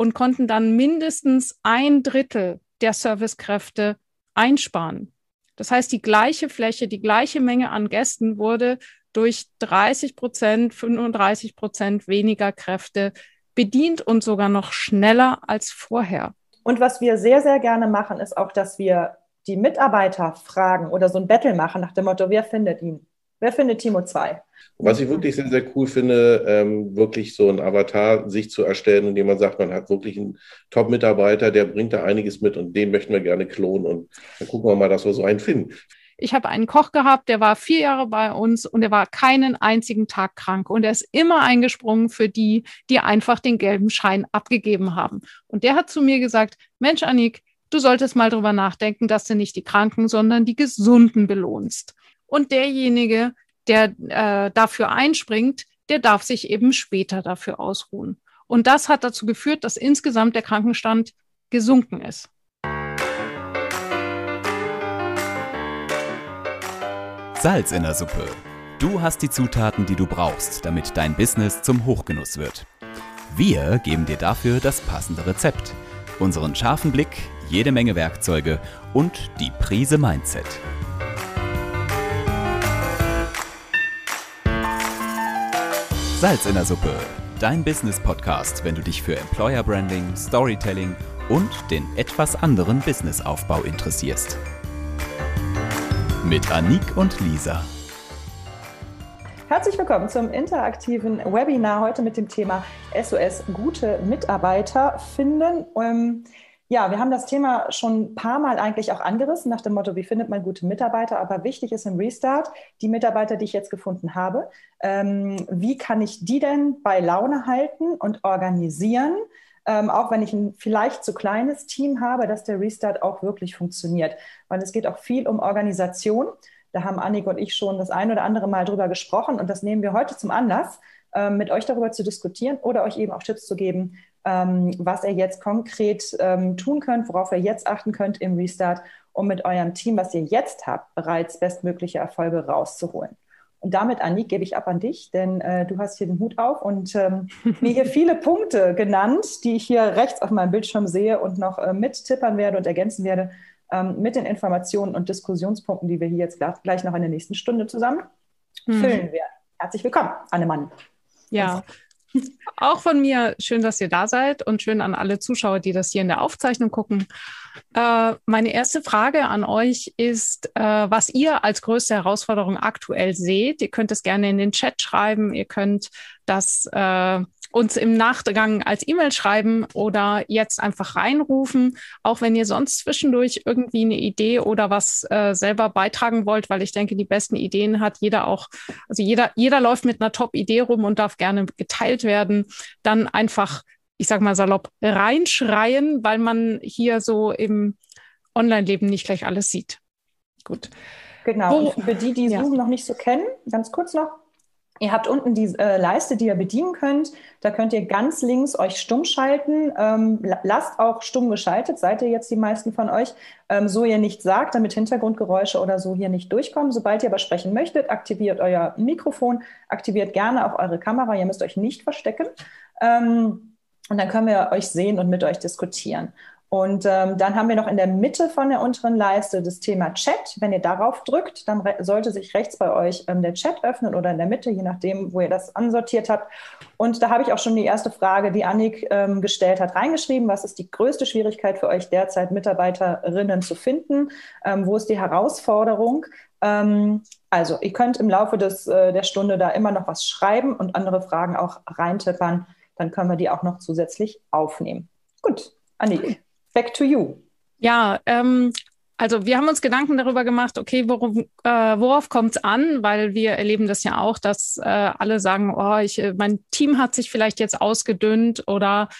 und konnten dann mindestens ein Drittel der Servicekräfte einsparen. Das heißt, die gleiche Fläche, die gleiche Menge an Gästen wurde durch 30 Prozent, 35 Prozent weniger Kräfte bedient und sogar noch schneller als vorher. Und was wir sehr, sehr gerne machen, ist auch, dass wir die Mitarbeiter fragen oder so ein Battle machen nach dem Motto, wer findet ihn? Wer findet Timo 2? Was ich wirklich sehr, sehr cool finde, ähm, wirklich so ein Avatar sich zu erstellen, indem man sagt, man hat wirklich einen Top-Mitarbeiter, der bringt da einiges mit und den möchten wir gerne klonen und dann gucken wir mal, dass wir so einen finden. Ich habe einen Koch gehabt, der war vier Jahre bei uns und er war keinen einzigen Tag krank. Und er ist immer eingesprungen für die, die einfach den gelben Schein abgegeben haben. Und der hat zu mir gesagt, Mensch, Annik, du solltest mal drüber nachdenken, dass du nicht die Kranken, sondern die Gesunden belohnst. Und derjenige, der äh, dafür einspringt, der darf sich eben später dafür ausruhen. Und das hat dazu geführt, dass insgesamt der Krankenstand gesunken ist. Salz in der Suppe. Du hast die Zutaten, die du brauchst, damit dein Business zum Hochgenuss wird. Wir geben dir dafür das passende Rezept, unseren scharfen Blick, jede Menge Werkzeuge und die Prise Mindset. Salz in der Suppe, dein Business-Podcast, wenn du dich für Employer Branding, Storytelling und den etwas anderen Businessaufbau interessierst. Mit Anik und Lisa. Herzlich willkommen zum interaktiven Webinar heute mit dem Thema SOS gute Mitarbeiter finden. Ähm, ja, wir haben das Thema schon ein paar Mal eigentlich auch angerissen nach dem Motto, wie findet man gute Mitarbeiter? Aber wichtig ist im Restart, die Mitarbeiter, die ich jetzt gefunden habe, ähm, wie kann ich die denn bei Laune halten und organisieren? Ähm, auch wenn ich ein vielleicht zu kleines Team habe, dass der Restart auch wirklich funktioniert. Weil es geht auch viel um Organisation. Da haben Annik und ich schon das ein oder andere Mal drüber gesprochen und das nehmen wir heute zum Anlass, ähm, mit euch darüber zu diskutieren oder euch eben auch Tipps zu geben, ähm, was ihr jetzt konkret ähm, tun könnt, worauf ihr jetzt achten könnt im Restart, um mit eurem Team, was ihr jetzt habt, bereits bestmögliche Erfolge rauszuholen. Und damit, Annik, gebe ich ab an dich, denn äh, du hast hier den Hut auf und ähm, mir hier viele Punkte genannt, die ich hier rechts auf meinem Bildschirm sehe und noch äh, mittippern werde und ergänzen werde ähm, mit den Informationen und Diskussionspunkten, die wir hier jetzt gleich noch in der nächsten Stunde zusammen hm. füllen werden. Herzlich willkommen, Annemann. Ja, auch von mir schön, dass ihr da seid und schön an alle Zuschauer, die das hier in der Aufzeichnung gucken. Äh, meine erste Frage an euch ist, äh, was ihr als größte Herausforderung aktuell seht. Ihr könnt es gerne in den Chat schreiben. Ihr könnt das äh, uns im Nachgang als E-Mail schreiben oder jetzt einfach reinrufen, auch wenn ihr sonst zwischendurch irgendwie eine Idee oder was äh, selber beitragen wollt, weil ich denke, die besten Ideen hat jeder auch, also jeder, jeder läuft mit einer Top-Idee rum und darf gerne geteilt werden, dann einfach, ich sag mal salopp, reinschreien, weil man hier so im Online-Leben nicht gleich alles sieht. Gut. Genau. Wo, für die, die Zoom ja. noch nicht so kennen, ganz kurz noch, Ihr habt unten die äh, Leiste, die ihr bedienen könnt. Da könnt ihr ganz links euch stumm schalten. Ähm, lasst auch stumm geschaltet, seid ihr jetzt die meisten von euch, ähm, so ihr nicht sagt, damit Hintergrundgeräusche oder so hier nicht durchkommen. Sobald ihr aber sprechen möchtet, aktiviert euer Mikrofon, aktiviert gerne auch eure Kamera. Ihr müsst euch nicht verstecken. Ähm, und dann können wir euch sehen und mit euch diskutieren. Und ähm, dann haben wir noch in der Mitte von der unteren Leiste das Thema Chat. Wenn ihr darauf drückt, dann sollte sich rechts bei euch ähm, der Chat öffnen oder in der Mitte, je nachdem, wo ihr das ansortiert habt. Und da habe ich auch schon die erste Frage, die Annik ähm, gestellt hat, reingeschrieben. Was ist die größte Schwierigkeit für euch derzeit, Mitarbeiterinnen zu finden? Ähm, wo ist die Herausforderung? Ähm, also, ihr könnt im Laufe des, äh, der Stunde da immer noch was schreiben und andere Fragen auch reintippern. Dann können wir die auch noch zusätzlich aufnehmen. Gut, Annik. Back to you. Ja, ähm, also wir haben uns Gedanken darüber gemacht, okay, worauf, äh, worauf kommt es an? Weil wir erleben das ja auch, dass äh, alle sagen, oh, ich, äh, mein Team hat sich vielleicht jetzt ausgedünnt oder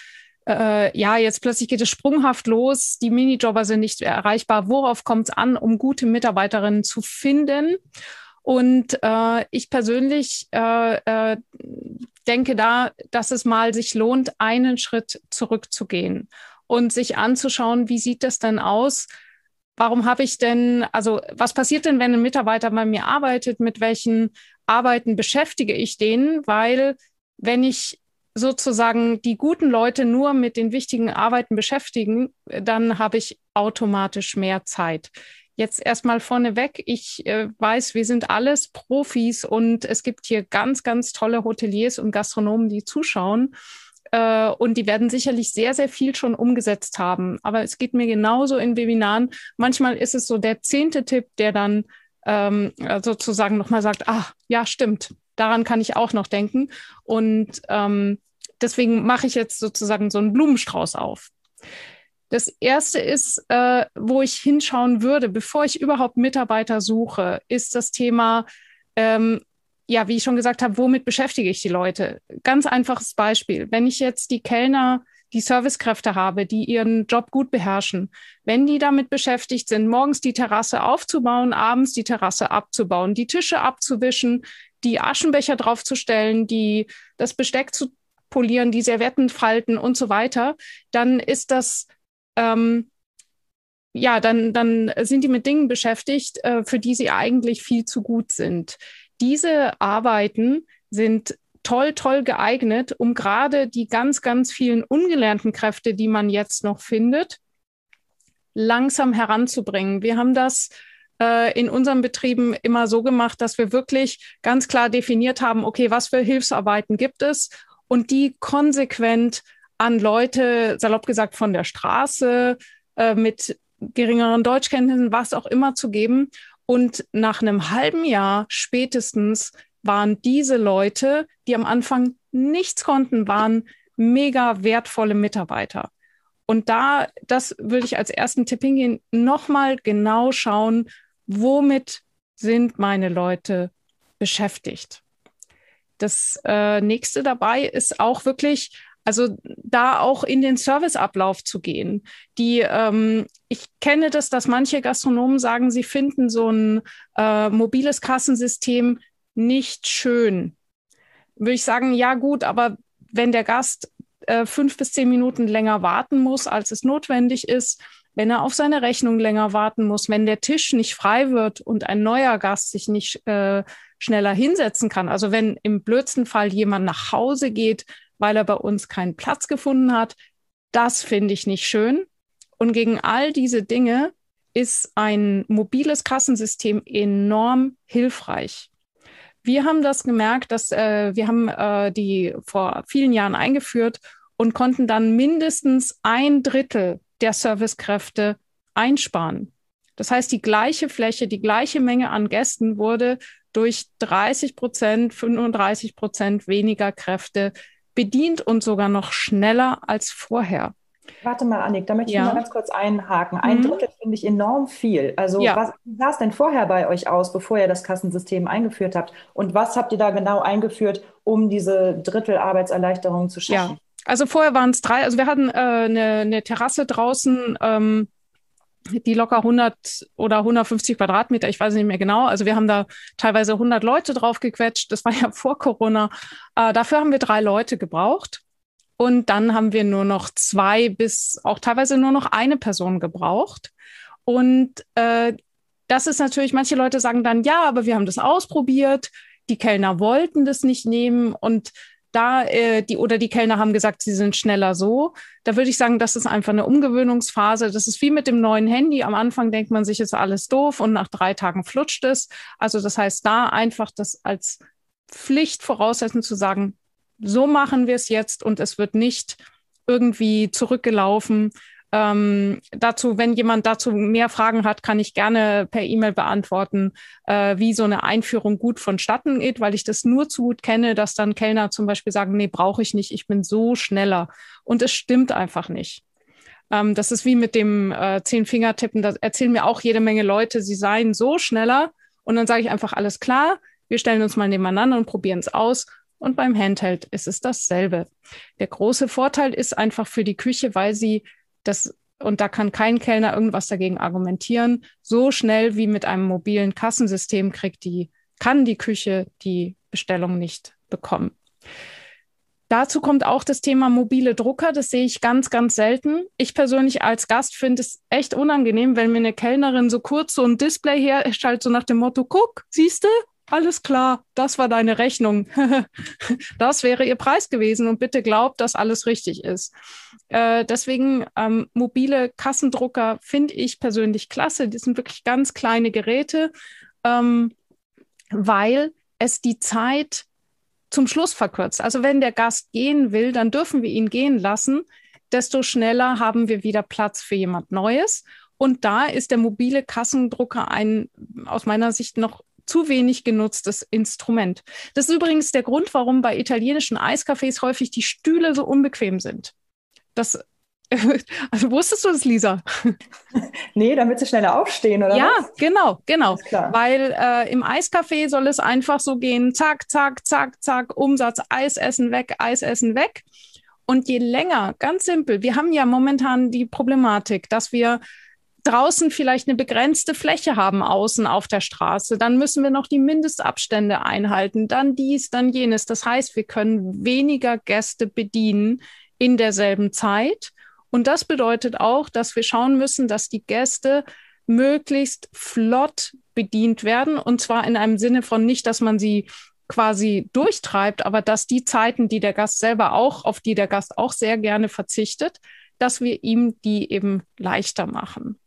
äh, ja, jetzt plötzlich geht es sprunghaft los, die Minijobber sind nicht erreichbar. Worauf kommt es an, um gute Mitarbeiterinnen zu finden? Und äh, ich persönlich äh, äh, denke da, dass es mal sich lohnt, einen Schritt zurückzugehen und sich anzuschauen, wie sieht das denn aus? Warum habe ich denn, also was passiert denn, wenn ein Mitarbeiter bei mir arbeitet? Mit welchen Arbeiten beschäftige ich den? Weil wenn ich sozusagen die guten Leute nur mit den wichtigen Arbeiten beschäftigen, dann habe ich automatisch mehr Zeit. Jetzt erstmal vorneweg, ich äh, weiß, wir sind alles Profis und es gibt hier ganz, ganz tolle Hoteliers und Gastronomen, die zuschauen. Äh, und die werden sicherlich sehr, sehr viel schon umgesetzt haben. Aber es geht mir genauso in Webinaren. Manchmal ist es so der zehnte Tipp, der dann ähm, sozusagen nochmal sagt, ach, ja, stimmt, daran kann ich auch noch denken. Und ähm, deswegen mache ich jetzt sozusagen so einen Blumenstrauß auf. Das erste ist, äh, wo ich hinschauen würde, bevor ich überhaupt Mitarbeiter suche, ist das Thema, ähm, ja, wie ich schon gesagt habe, womit beschäftige ich die Leute? Ganz einfaches Beispiel. Wenn ich jetzt die Kellner, die Servicekräfte habe, die ihren Job gut beherrschen, wenn die damit beschäftigt sind, morgens die Terrasse aufzubauen, abends die Terrasse abzubauen, die Tische abzuwischen, die Aschenbecher draufzustellen, die das Besteck zu polieren, die Servietten falten und so weiter, dann ist das ähm, ja, dann, dann sind die mit Dingen beschäftigt, äh, für die sie eigentlich viel zu gut sind. Diese Arbeiten sind toll, toll geeignet, um gerade die ganz, ganz vielen ungelernten Kräfte, die man jetzt noch findet, langsam heranzubringen. Wir haben das äh, in unseren Betrieben immer so gemacht, dass wir wirklich ganz klar definiert haben, okay, was für Hilfsarbeiten gibt es und die konsequent an Leute, salopp gesagt, von der Straße äh, mit geringeren Deutschkenntnissen, was auch immer zu geben. Und nach einem halben Jahr spätestens waren diese Leute, die am Anfang nichts konnten, waren mega wertvolle Mitarbeiter. Und da, das würde ich als ersten Tipp hingehen, nochmal genau schauen, womit sind meine Leute beschäftigt. Das äh, nächste dabei ist auch wirklich also da auch in den Serviceablauf zu gehen. Die, ähm, ich kenne das, dass manche Gastronomen sagen, sie finden so ein äh, mobiles Kassensystem nicht schön. Würde ich sagen, ja gut, aber wenn der Gast äh, fünf bis zehn Minuten länger warten muss, als es notwendig ist, wenn er auf seine Rechnung länger warten muss, wenn der Tisch nicht frei wird und ein neuer Gast sich nicht äh, schneller hinsetzen kann, also wenn im blödsten Fall jemand nach Hause geht, weil er bei uns keinen Platz gefunden hat. Das finde ich nicht schön. Und gegen all diese Dinge ist ein mobiles Kassensystem enorm hilfreich. Wir haben das gemerkt, dass äh, wir haben äh, die vor vielen Jahren eingeführt und konnten dann mindestens ein Drittel der Servicekräfte einsparen. Das heißt, die gleiche Fläche, die gleiche Menge an Gästen wurde durch 30 Prozent, 35 Prozent weniger Kräfte bedient und sogar noch schneller als vorher. Warte mal, Annik, da möchte ich mal ganz kurz einhaken. Ein mhm. Drittel finde ich enorm viel. Also ja. was sah es denn vorher bei euch aus, bevor ihr das Kassensystem eingeführt habt? Und was habt ihr da genau eingeführt, um diese Drittel Arbeitserleichterung zu schaffen? Ja. Also vorher waren es drei, also wir hatten äh, eine, eine Terrasse draußen, ähm, die locker 100 oder 150 Quadratmeter, ich weiß nicht mehr genau. Also wir haben da teilweise 100 Leute drauf gequetscht. Das war ja vor Corona. Äh, dafür haben wir drei Leute gebraucht. Und dann haben wir nur noch zwei bis auch teilweise nur noch eine Person gebraucht. Und äh, das ist natürlich, manche Leute sagen dann, ja, aber wir haben das ausprobiert. Die Kellner wollten das nicht nehmen. Und da äh, die oder die Kellner haben gesagt, sie sind schneller so. Da würde ich sagen, das ist einfach eine Umgewöhnungsphase. Das ist wie mit dem neuen Handy. Am Anfang denkt man sich, ist alles doof und nach drei Tagen flutscht es. Also das heißt, da einfach das als Pflicht voraussetzen zu sagen, so machen wir es jetzt und es wird nicht irgendwie zurückgelaufen. Ähm, dazu, wenn jemand dazu mehr Fragen hat, kann ich gerne per E-Mail beantworten, äh, wie so eine Einführung gut vonstatten geht, weil ich das nur zu gut kenne, dass dann Kellner zum Beispiel sagen, nee, brauche ich nicht, ich bin so schneller. Und es stimmt einfach nicht. Ähm, das ist wie mit dem äh, Zehn-Finger-Tippen, da erzählen mir auch jede Menge Leute, sie seien so schneller. Und dann sage ich einfach, alles klar, wir stellen uns mal nebeneinander und probieren es aus. Und beim Handheld ist es dasselbe. Der große Vorteil ist einfach für die Küche, weil sie das, und da kann kein Kellner irgendwas dagegen argumentieren, so schnell wie mit einem mobilen Kassensystem kriegt die, kann die Küche die Bestellung nicht bekommen. Dazu kommt auch das Thema mobile Drucker. Das sehe ich ganz, ganz selten. Ich persönlich als Gast finde es echt unangenehm, wenn mir eine Kellnerin so kurz so ein Display herstellt, so nach dem Motto, guck, siehst du, alles klar, das war deine Rechnung. das wäre ihr Preis gewesen und bitte glaubt, dass alles richtig ist. Äh, deswegen ähm, mobile Kassendrucker finde ich persönlich klasse. Die sind wirklich ganz kleine Geräte, ähm, weil es die Zeit zum Schluss verkürzt. Also wenn der Gast gehen will, dann dürfen wir ihn gehen lassen. Desto schneller haben wir wieder Platz für jemand Neues. Und da ist der mobile Kassendrucker ein aus meiner Sicht noch zu wenig genutztes Instrument. Das ist übrigens der Grund, warum bei italienischen Eiscafés häufig die Stühle so unbequem sind. Das also wusstest du das, Lisa? Nee, damit sie schneller aufstehen, oder? Ja, was? genau, genau. Weil äh, im Eiscafé soll es einfach so gehen, zack, zack, zack, zack, Umsatz, Eisessen weg, Eisessen weg. Und je länger, ganz simpel, wir haben ja momentan die Problematik, dass wir draußen vielleicht eine begrenzte Fläche haben, außen auf der Straße, dann müssen wir noch die Mindestabstände einhalten, dann dies, dann jenes. Das heißt, wir können weniger Gäste bedienen in derselben Zeit. Und das bedeutet auch, dass wir schauen müssen, dass die Gäste möglichst flott bedient werden. Und zwar in einem Sinne von nicht, dass man sie quasi durchtreibt, aber dass die Zeiten, die der Gast selber auch, auf die der Gast auch sehr gerne verzichtet, dass wir ihm die eben leichter machen.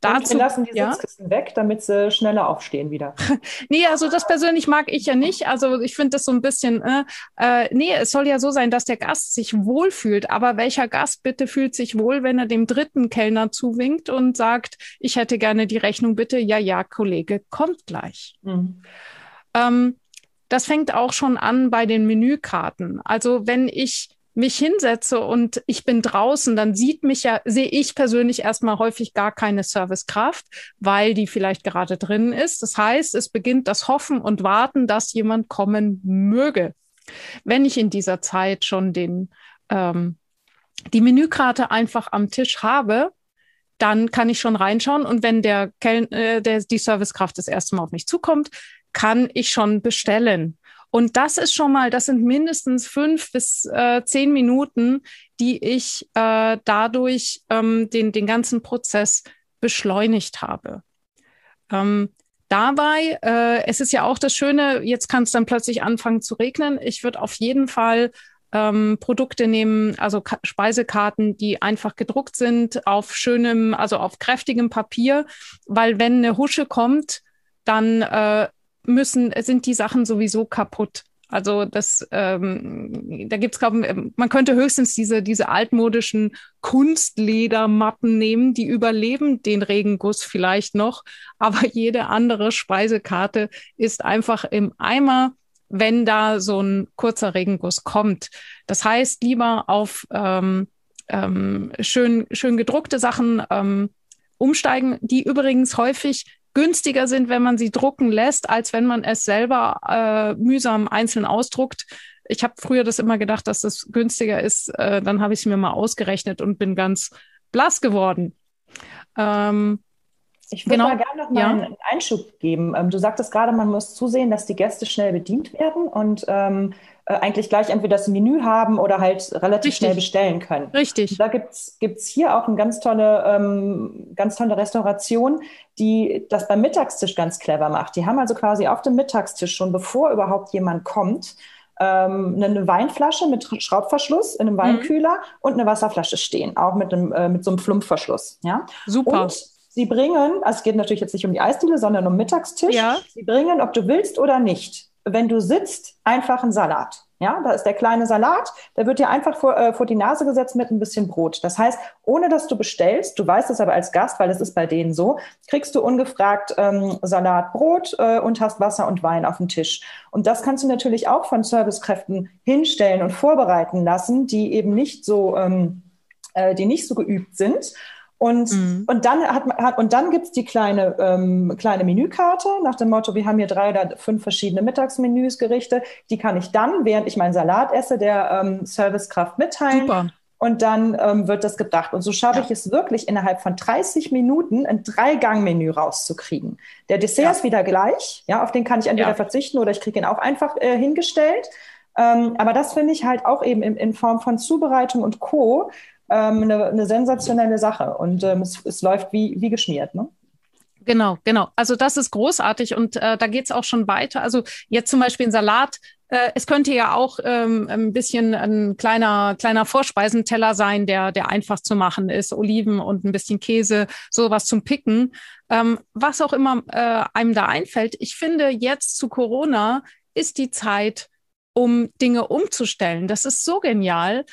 Dazu, wir lassen die ja? Sitzkissen weg, damit sie schneller aufstehen wieder. nee, also das persönlich mag ich ja nicht. Also ich finde das so ein bisschen, äh, äh, nee, es soll ja so sein, dass der Gast sich wohlfühlt. Aber welcher Gast bitte fühlt sich wohl, wenn er dem dritten Kellner zuwinkt und sagt, ich hätte gerne die Rechnung bitte? Ja, ja, Kollege, kommt gleich. Mhm. Ähm, das fängt auch schon an bei den Menükarten. Also wenn ich mich hinsetze und ich bin draußen, dann sieht mich ja, sehe ich persönlich erstmal häufig gar keine Servicekraft, weil die vielleicht gerade drin ist. Das heißt, es beginnt das Hoffen und Warten, dass jemand kommen möge. Wenn ich in dieser Zeit schon den, ähm, die Menükarte einfach am Tisch habe, dann kann ich schon reinschauen. Und wenn der, äh, der die Servicekraft das erste Mal auf mich zukommt, kann ich schon bestellen. Und das ist schon mal, das sind mindestens fünf bis äh, zehn Minuten, die ich äh, dadurch ähm, den, den ganzen Prozess beschleunigt habe. Ähm, dabei, äh, es ist ja auch das Schöne, jetzt kann es dann plötzlich anfangen zu regnen. Ich würde auf jeden Fall ähm, Produkte nehmen, also Ka Speisekarten, die einfach gedruckt sind auf schönem, also auf kräftigem Papier, weil wenn eine Husche kommt, dann äh, müssen, sind die Sachen sowieso kaputt. Also das, ähm, da gibt's glaube ähm, man könnte höchstens diese diese altmodischen Kunstledermatten nehmen, die überleben den Regenguss vielleicht noch, aber jede andere Speisekarte ist einfach im Eimer, wenn da so ein kurzer Regenguss kommt. Das heißt, lieber auf ähm, ähm, schön schön gedruckte Sachen ähm, umsteigen, die übrigens häufig günstiger sind, wenn man sie drucken lässt, als wenn man es selber äh, mühsam einzeln ausdruckt. Ich habe früher das immer gedacht, dass das günstiger ist. Äh, dann habe ich es mir mal ausgerechnet und bin ganz blass geworden. Ähm, ich würde genau. gerne noch mal ja. einen Einschub geben. Ähm, du sagtest gerade, man muss zusehen, dass die Gäste schnell bedient werden und ähm, äh, eigentlich gleich entweder das Menü haben oder halt relativ Richtig. schnell bestellen können. Richtig. Da gibt's gibt's hier auch eine ganz tolle, ähm, ganz tolle Restauration, die das beim Mittagstisch ganz clever macht. Die haben also quasi auf dem Mittagstisch schon, bevor überhaupt jemand kommt, ähm, eine Weinflasche mit Schraubverschluss in einem mhm. Weinkühler mhm. und eine Wasserflasche stehen, auch mit, einem, äh, mit so einem Flumpfverschluss. Ja? Super. Und sie bringen, also es geht natürlich jetzt nicht um die Eisdiele, sondern um Mittagstisch. Ja. Sie bringen, ob du willst oder nicht, wenn du sitzt, einfach einen Salat. Ja, da ist der kleine Salat, der wird dir einfach vor, äh, vor die Nase gesetzt mit ein bisschen Brot. Das heißt, ohne dass du bestellst, du weißt es aber als Gast, weil das ist bei denen so, kriegst du ungefragt ähm, Salat, Brot äh, und hast Wasser und Wein auf dem Tisch. Und das kannst du natürlich auch von Servicekräften hinstellen und vorbereiten lassen, die eben nicht so, ähm, äh, die nicht so geübt sind. Und, mhm. und dann hat hat, und dann gibt's die kleine, ähm, kleine Menükarte nach dem Motto, wir haben hier drei oder fünf verschiedene Mittagsmenüs, Gerichte. Die kann ich dann, während ich meinen Salat esse, der ähm, Servicekraft mitteilen. Super. Und dann ähm, wird das gebracht. Und so schaffe ja. ich es wirklich innerhalb von 30 Minuten ein Drei-Gang-Menü rauszukriegen. Der Dessert ja. ist wieder gleich. Ja, auf den kann ich entweder ja. verzichten oder ich kriege ihn auch einfach äh, hingestellt. Ähm, aber das finde ich halt auch eben in, in Form von Zubereitung und Co ähm, eine, eine, sensationelle Sache und ähm, es, es, läuft wie, wie geschmiert. Ne? Genau, genau. Also das ist großartig und äh, da geht's auch schon weiter. Also jetzt zum Beispiel ein Salat. Äh, es könnte ja auch ähm, ein bisschen ein kleiner kleiner Vorspeisenteller sein, der der einfach zu machen ist. Oliven und ein bisschen Käse, sowas zum Picken. Ähm, was auch immer äh, einem da einfällt. Ich finde jetzt zu Corona ist die Zeit, um Dinge umzustellen. Das ist so genial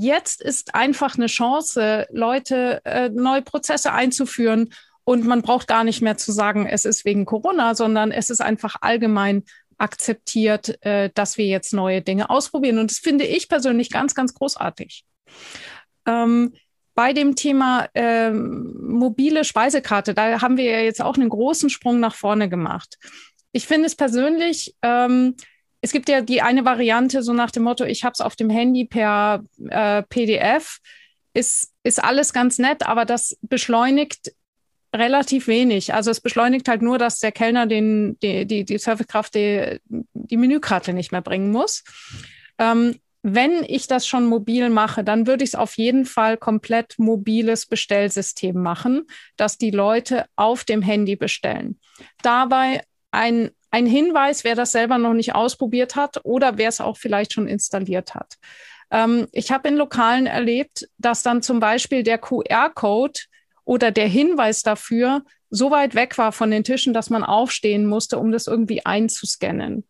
jetzt ist einfach eine Chance, Leute äh, neue Prozesse einzuführen und man braucht gar nicht mehr zu sagen, es ist wegen Corona, sondern es ist einfach allgemein akzeptiert, äh, dass wir jetzt neue Dinge ausprobieren. Und das finde ich persönlich ganz, ganz großartig. Ähm, bei dem Thema ähm, mobile Speisekarte, da haben wir ja jetzt auch einen großen Sprung nach vorne gemacht. Ich finde es persönlich, ähm, es gibt ja die eine Variante so nach dem Motto, ich habe es auf dem Handy per äh, PDF, ist, ist alles ganz nett, aber das beschleunigt relativ wenig. Also es beschleunigt halt nur, dass der Kellner den, die, die, die Servicekraft die, die Menükarte nicht mehr bringen muss. Ähm, wenn ich das schon mobil mache, dann würde ich es auf jeden Fall komplett mobiles Bestellsystem machen, dass die Leute auf dem Handy bestellen. Dabei ein, ein Hinweis, wer das selber noch nicht ausprobiert hat oder wer es auch vielleicht schon installiert hat. Ähm, ich habe in Lokalen erlebt, dass dann zum Beispiel der QR-Code oder der Hinweis dafür so weit weg war von den Tischen, dass man aufstehen musste, um das irgendwie einzuscannen.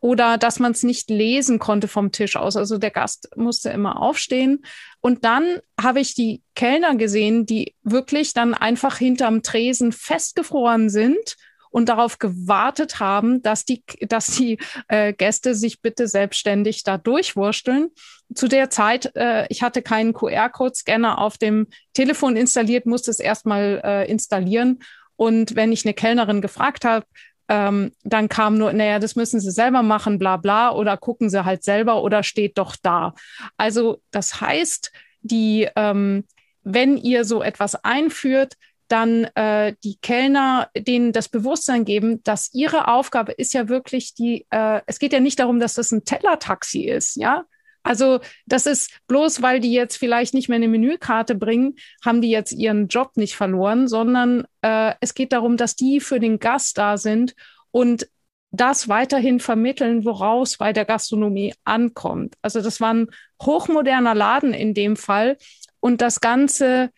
Oder dass man es nicht lesen konnte vom Tisch aus. Also der Gast musste immer aufstehen. Und dann habe ich die Kellner gesehen, die wirklich dann einfach hinterm Tresen festgefroren sind und darauf gewartet haben, dass die, dass die äh, Gäste sich bitte selbstständig da durchwursteln. Zu der Zeit, äh, ich hatte keinen QR-Code-Scanner auf dem Telefon installiert, musste es erstmal äh, installieren. Und wenn ich eine Kellnerin gefragt habe, ähm, dann kam nur, naja, das müssen Sie selber machen, bla bla, oder gucken Sie halt selber oder steht doch da. Also das heißt, die, ähm, wenn ihr so etwas einführt, dann äh, die Kellner denen das Bewusstsein geben, dass ihre Aufgabe ist ja wirklich die, äh, es geht ja nicht darum, dass das ein Tellertaxi ist, ja. Also das ist bloß, weil die jetzt vielleicht nicht mehr eine Menükarte bringen, haben die jetzt ihren Job nicht verloren, sondern äh, es geht darum, dass die für den Gast da sind und das weiterhin vermitteln, woraus bei der Gastronomie ankommt. Also das war ein hochmoderner Laden in dem Fall und das Ganze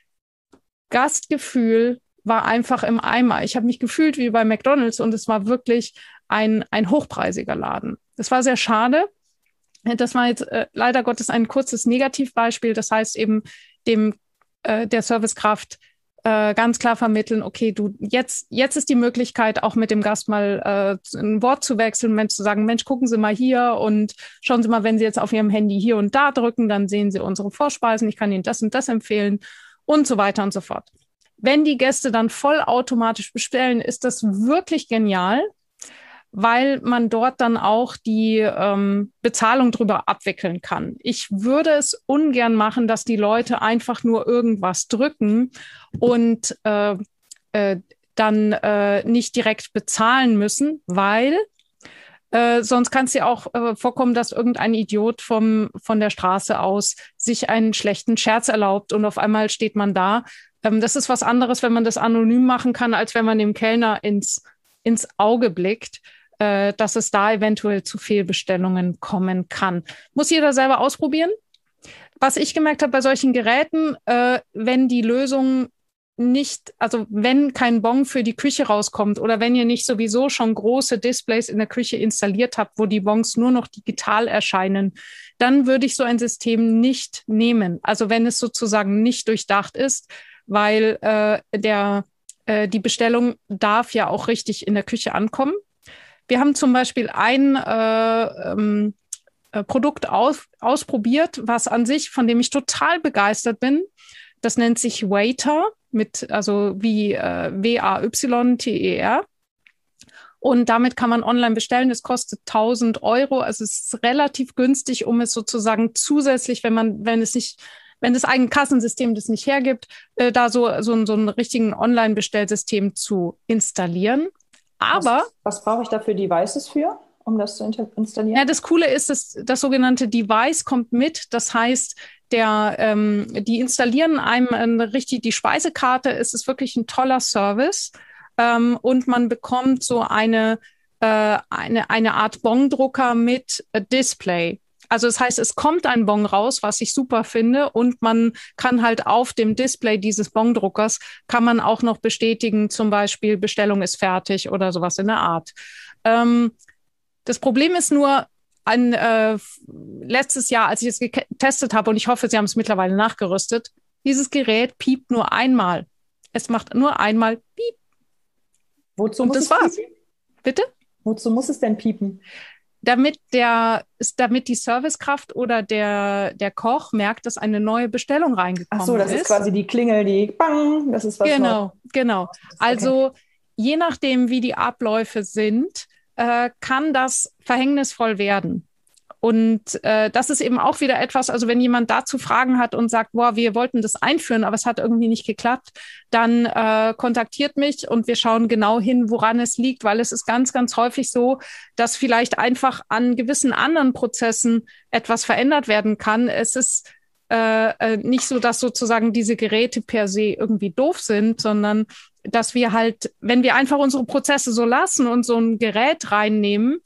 Gastgefühl war einfach im Eimer. Ich habe mich gefühlt wie bei McDonald's und es war wirklich ein, ein hochpreisiger Laden. Das war sehr schade. Das war jetzt äh, leider Gottes ein kurzes Negativbeispiel. Das heißt eben dem äh, der Servicekraft äh, ganz klar vermitteln, okay, du jetzt jetzt ist die Möglichkeit auch mit dem Gast mal äh, ein Wort zu wechseln, Mensch zu sagen, Mensch, gucken Sie mal hier und schauen Sie mal, wenn Sie jetzt auf Ihrem Handy hier und da drücken, dann sehen Sie unsere Vorspeisen. Ich kann Ihnen das und das empfehlen und so weiter und so fort. Wenn die Gäste dann vollautomatisch bestellen, ist das wirklich genial, weil man dort dann auch die ähm, Bezahlung drüber abwickeln kann. Ich würde es ungern machen, dass die Leute einfach nur irgendwas drücken und äh, äh, dann äh, nicht direkt bezahlen müssen, weil äh, sonst kann es ja auch äh, vorkommen, dass irgendein Idiot vom, von der Straße aus sich einen schlechten Scherz erlaubt und auf einmal steht man da. Ähm, das ist was anderes, wenn man das anonym machen kann, als wenn man dem Kellner ins, ins Auge blickt, äh, dass es da eventuell zu Fehlbestellungen kommen kann. Muss jeder selber ausprobieren. Was ich gemerkt habe bei solchen Geräten, äh, wenn die Lösung nicht, also wenn kein Bon für die Küche rauskommt oder wenn ihr nicht sowieso schon große Displays in der Küche installiert habt, wo die Bons nur noch digital erscheinen, dann würde ich so ein System nicht nehmen. Also wenn es sozusagen nicht durchdacht ist, weil äh, der, äh, die Bestellung darf ja auch richtig in der Küche ankommen. Wir haben zum Beispiel ein äh, ähm, äh, Produkt aus, ausprobiert, was an sich, von dem ich total begeistert bin. Das nennt sich Waiter mit, also wie äh, W-A-Y-T-E-R. Und damit kann man online bestellen. Es kostet 1000 Euro. Also es ist relativ günstig, um es sozusagen zusätzlich, wenn man, wenn es nicht, wenn das eigene Kassensystem das nicht hergibt, äh, da so, so, so einen richtigen Online-Bestellsystem zu installieren. Aber. Was, was brauche ich da für Devices für? um das zu installieren? Ja, das Coole ist, dass das sogenannte Device kommt mit. Das heißt, der, ähm, die installieren einem richtig die Speisekarte. Es ist wirklich ein toller Service. ähm, und man bekommt so eine, äh, eine, eine Art Bongdrucker mit äh, Display. Also das heißt, es kommt ein Bon raus, was ich super finde, und man kann halt auf dem Display dieses Bongdruckers kann man auch noch bestätigen, zum Beispiel Bestellung ist fertig oder sowas in der Art. Ähm, das Problem ist nur, ein, äh, letztes Jahr, als ich es getestet habe, und ich hoffe, Sie haben es mittlerweile nachgerüstet, dieses Gerät piept nur einmal. Es macht nur einmal piep. Wozu und muss das es war's. Piepen? Bitte? Wozu muss es denn piepen? Damit der, damit die Servicekraft oder der, der Koch merkt, dass eine neue Bestellung reingekommen ist. Ach so, das ist, ist quasi die Klingel, die Bang, das ist was Genau, noch. genau. Also okay. je nachdem, wie die Abläufe sind, äh, kann das verhängnisvoll werden. Und äh, das ist eben auch wieder etwas, also wenn jemand dazu Fragen hat und sagt, boah, wir wollten das einführen, aber es hat irgendwie nicht geklappt, dann äh, kontaktiert mich und wir schauen genau hin, woran es liegt, weil es ist ganz, ganz häufig so, dass vielleicht einfach an gewissen anderen Prozessen etwas verändert werden kann. Es ist äh, äh nicht so, dass sozusagen diese Geräte per se irgendwie doof sind, sondern dass wir halt, wenn wir einfach unsere Prozesse so lassen und so ein Gerät reinnehmen,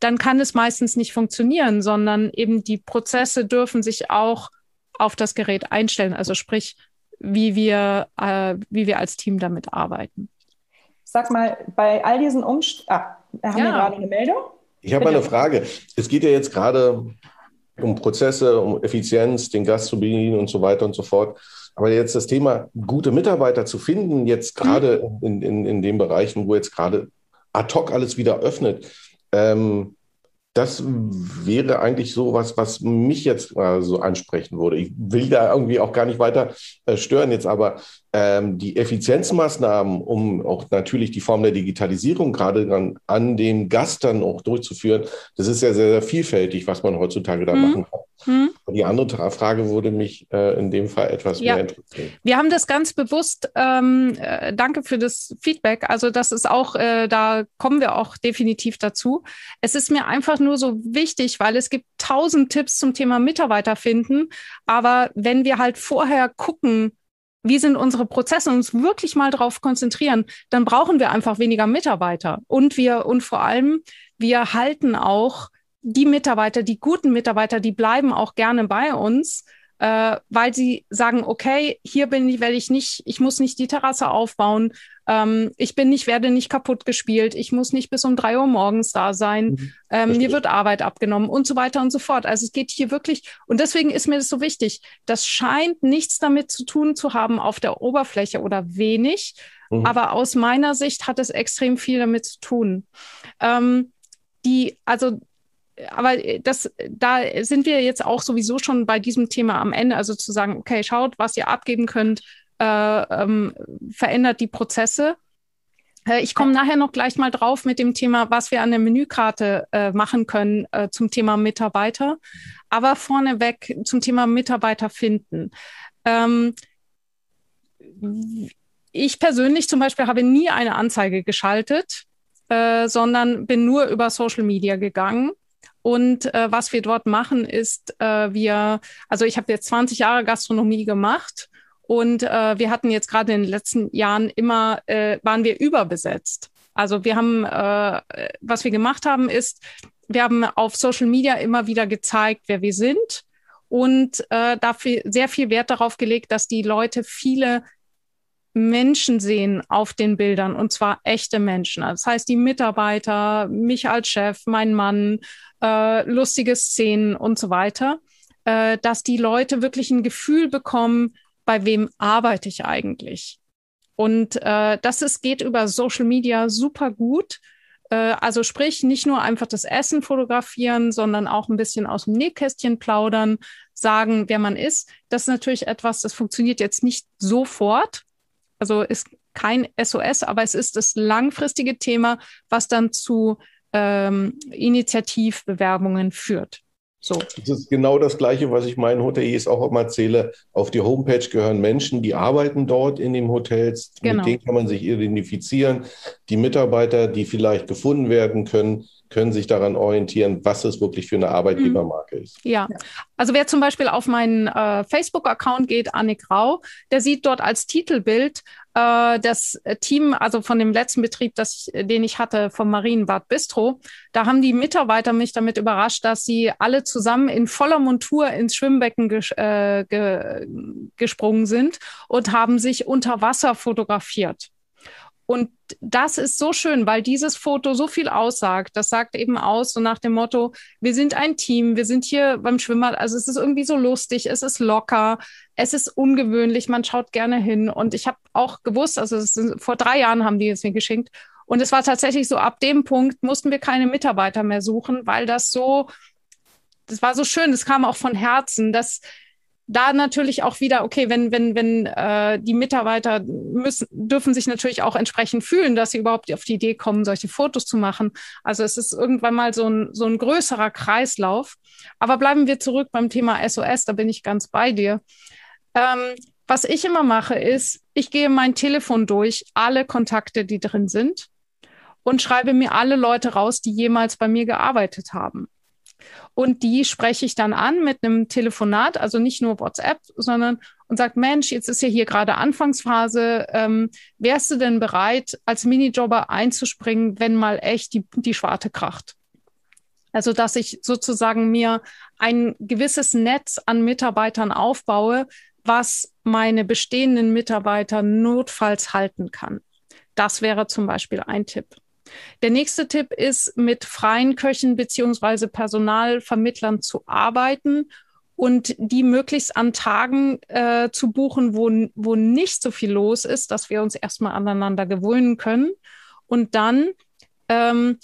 dann kann es meistens nicht funktionieren, sondern eben die Prozesse dürfen sich auch auf das Gerät einstellen. Also sprich, wie wir, äh, wie wir als Team damit arbeiten. Sag mal, bei all diesen Umständen, ah, haben ja. wir gerade eine Meldung? Ich habe eine Frage. Es geht ja jetzt gerade um Prozesse, um Effizienz, den Gast zu bedienen und so weiter und so fort. Aber jetzt das Thema, gute Mitarbeiter zu finden, jetzt gerade mhm. in, in, in den Bereichen, wo jetzt gerade ad hoc alles wieder öffnet, ähm, das wäre eigentlich so was, was mich jetzt äh, so ansprechen würde. Ich will da irgendwie auch gar nicht weiter äh, stören jetzt, aber ähm, die Effizienzmaßnahmen, um auch natürlich die Form der Digitalisierung gerade an, an den Gast dann auch durchzuführen, das ist ja sehr, sehr vielfältig, was man heutzutage da mhm. machen kann. Mhm. Die andere Frage würde mich äh, in dem Fall etwas ja. mehr interessieren. Wir haben das ganz bewusst, ähm, äh, danke für das Feedback. Also das ist auch, äh, da kommen wir auch definitiv dazu. Es ist mir einfach nur so wichtig, weil es gibt tausend Tipps zum Thema Mitarbeiter finden. Aber wenn wir halt vorher gucken, wie sind unsere Prozesse und uns wirklich mal darauf konzentrieren, dann brauchen wir einfach weniger Mitarbeiter. Und wir, und vor allem, wir halten auch die Mitarbeiter, die guten Mitarbeiter, die bleiben auch gerne bei uns äh, weil sie sagen, okay, hier bin ich, werde ich nicht, ich muss nicht die Terrasse aufbauen, ähm, ich bin nicht, werde nicht kaputt gespielt, ich muss nicht bis um drei Uhr morgens da sein, mhm. ähm, mir wird Arbeit abgenommen und so weiter und so fort. Also es geht hier wirklich, und deswegen ist mir das so wichtig, das scheint nichts damit zu tun zu haben auf der Oberfläche oder wenig, mhm. aber aus meiner Sicht hat es extrem viel damit zu tun. Ähm, die, also aber das, da sind wir jetzt auch sowieso schon bei diesem Thema am Ende, also zu sagen, okay, schaut, was ihr abgeben könnt, äh, ähm, verändert die Prozesse. Äh, ich komme nachher noch gleich mal drauf mit dem Thema, was wir an der Menükarte äh, machen können äh, zum Thema Mitarbeiter. Aber vorneweg zum Thema Mitarbeiter finden. Ähm, ich persönlich zum Beispiel habe nie eine Anzeige geschaltet, äh, sondern bin nur über Social Media gegangen und äh, was wir dort machen, ist, äh, wir, also ich habe jetzt 20 Jahre Gastronomie gemacht und äh, wir hatten jetzt gerade in den letzten Jahren immer, äh, waren wir überbesetzt. Also wir haben, äh, was wir gemacht haben, ist, wir haben auf Social Media immer wieder gezeigt, wer wir sind und äh, dafür sehr viel Wert darauf gelegt, dass die Leute viele Menschen sehen auf den Bildern und zwar echte Menschen. Das heißt, die Mitarbeiter, mich als Chef, mein Mann, äh, lustige Szenen und so weiter, äh, dass die Leute wirklich ein Gefühl bekommen, bei wem arbeite ich eigentlich. Und äh, das ist, geht über Social Media super gut. Äh, also sprich, nicht nur einfach das Essen fotografieren, sondern auch ein bisschen aus dem Nähkästchen plaudern, sagen, wer man ist. Das ist natürlich etwas, das funktioniert jetzt nicht sofort, also ist kein SOS, aber es ist das langfristige Thema, was dann zu ähm, Initiativbewerbungen führt. So. Das ist genau das Gleiche, was ich meinen Hoteliers auch immer erzähle. Auf die Homepage gehören Menschen, die arbeiten dort in den Hotels. Genau. Mit denen kann man sich identifizieren. Die Mitarbeiter, die vielleicht gefunden werden können, können sich daran orientieren, was es wirklich für eine Arbeitgebermarke ist. Ja, also wer zum Beispiel auf meinen äh, Facebook-Account geht, Annik Rau, der sieht dort als Titelbild äh, das Team, also von dem letzten Betrieb, das ich, den ich hatte, vom Marienbad Bistro. Da haben die Mitarbeiter mich damit überrascht, dass sie alle zusammen in voller Montur ins Schwimmbecken ges äh, ge gesprungen sind und haben sich unter Wasser fotografiert. Und das ist so schön, weil dieses Foto so viel aussagt. Das sagt eben aus, so nach dem Motto, wir sind ein Team, wir sind hier beim Schwimmer. Also es ist irgendwie so lustig, es ist locker, es ist ungewöhnlich, man schaut gerne hin. Und ich habe auch gewusst, also sind, vor drei Jahren haben die es mir geschenkt. Und es war tatsächlich so, ab dem Punkt mussten wir keine Mitarbeiter mehr suchen, weil das so, das war so schön, das kam auch von Herzen, dass da natürlich auch wieder, okay, wenn, wenn, wenn äh, die Mitarbeiter müssen, dürfen sich natürlich auch entsprechend fühlen, dass sie überhaupt auf die Idee kommen, solche Fotos zu machen. Also es ist irgendwann mal so ein, so ein größerer Kreislauf. Aber bleiben wir zurück beim Thema SOS, da bin ich ganz bei dir. Ähm, was ich immer mache, ist, ich gehe mein Telefon durch, alle Kontakte, die drin sind, und schreibe mir alle Leute raus, die jemals bei mir gearbeitet haben. Und die spreche ich dann an mit einem Telefonat, also nicht nur WhatsApp, sondern und sagt, Mensch, jetzt ist ja hier gerade Anfangsphase. Ähm, wärst du denn bereit, als Minijobber einzuspringen, wenn mal echt die, die Schwarte kracht? Also, dass ich sozusagen mir ein gewisses Netz an Mitarbeitern aufbaue, was meine bestehenden Mitarbeiter notfalls halten kann. Das wäre zum Beispiel ein Tipp. Der nächste Tipp ist, mit freien Köchen beziehungsweise Personalvermittlern zu arbeiten und die möglichst an Tagen äh, zu buchen, wo, wo nicht so viel los ist, dass wir uns erstmal aneinander gewöhnen können. Und dann ähm,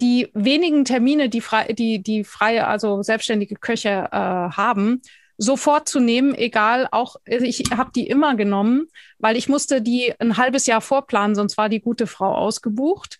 die wenigen Termine, die, frei, die, die freie, also selbstständige Köche äh, haben, sofort zu nehmen, egal, auch ich habe die immer genommen, weil ich musste die ein halbes Jahr vorplanen, sonst war die gute Frau ausgebucht.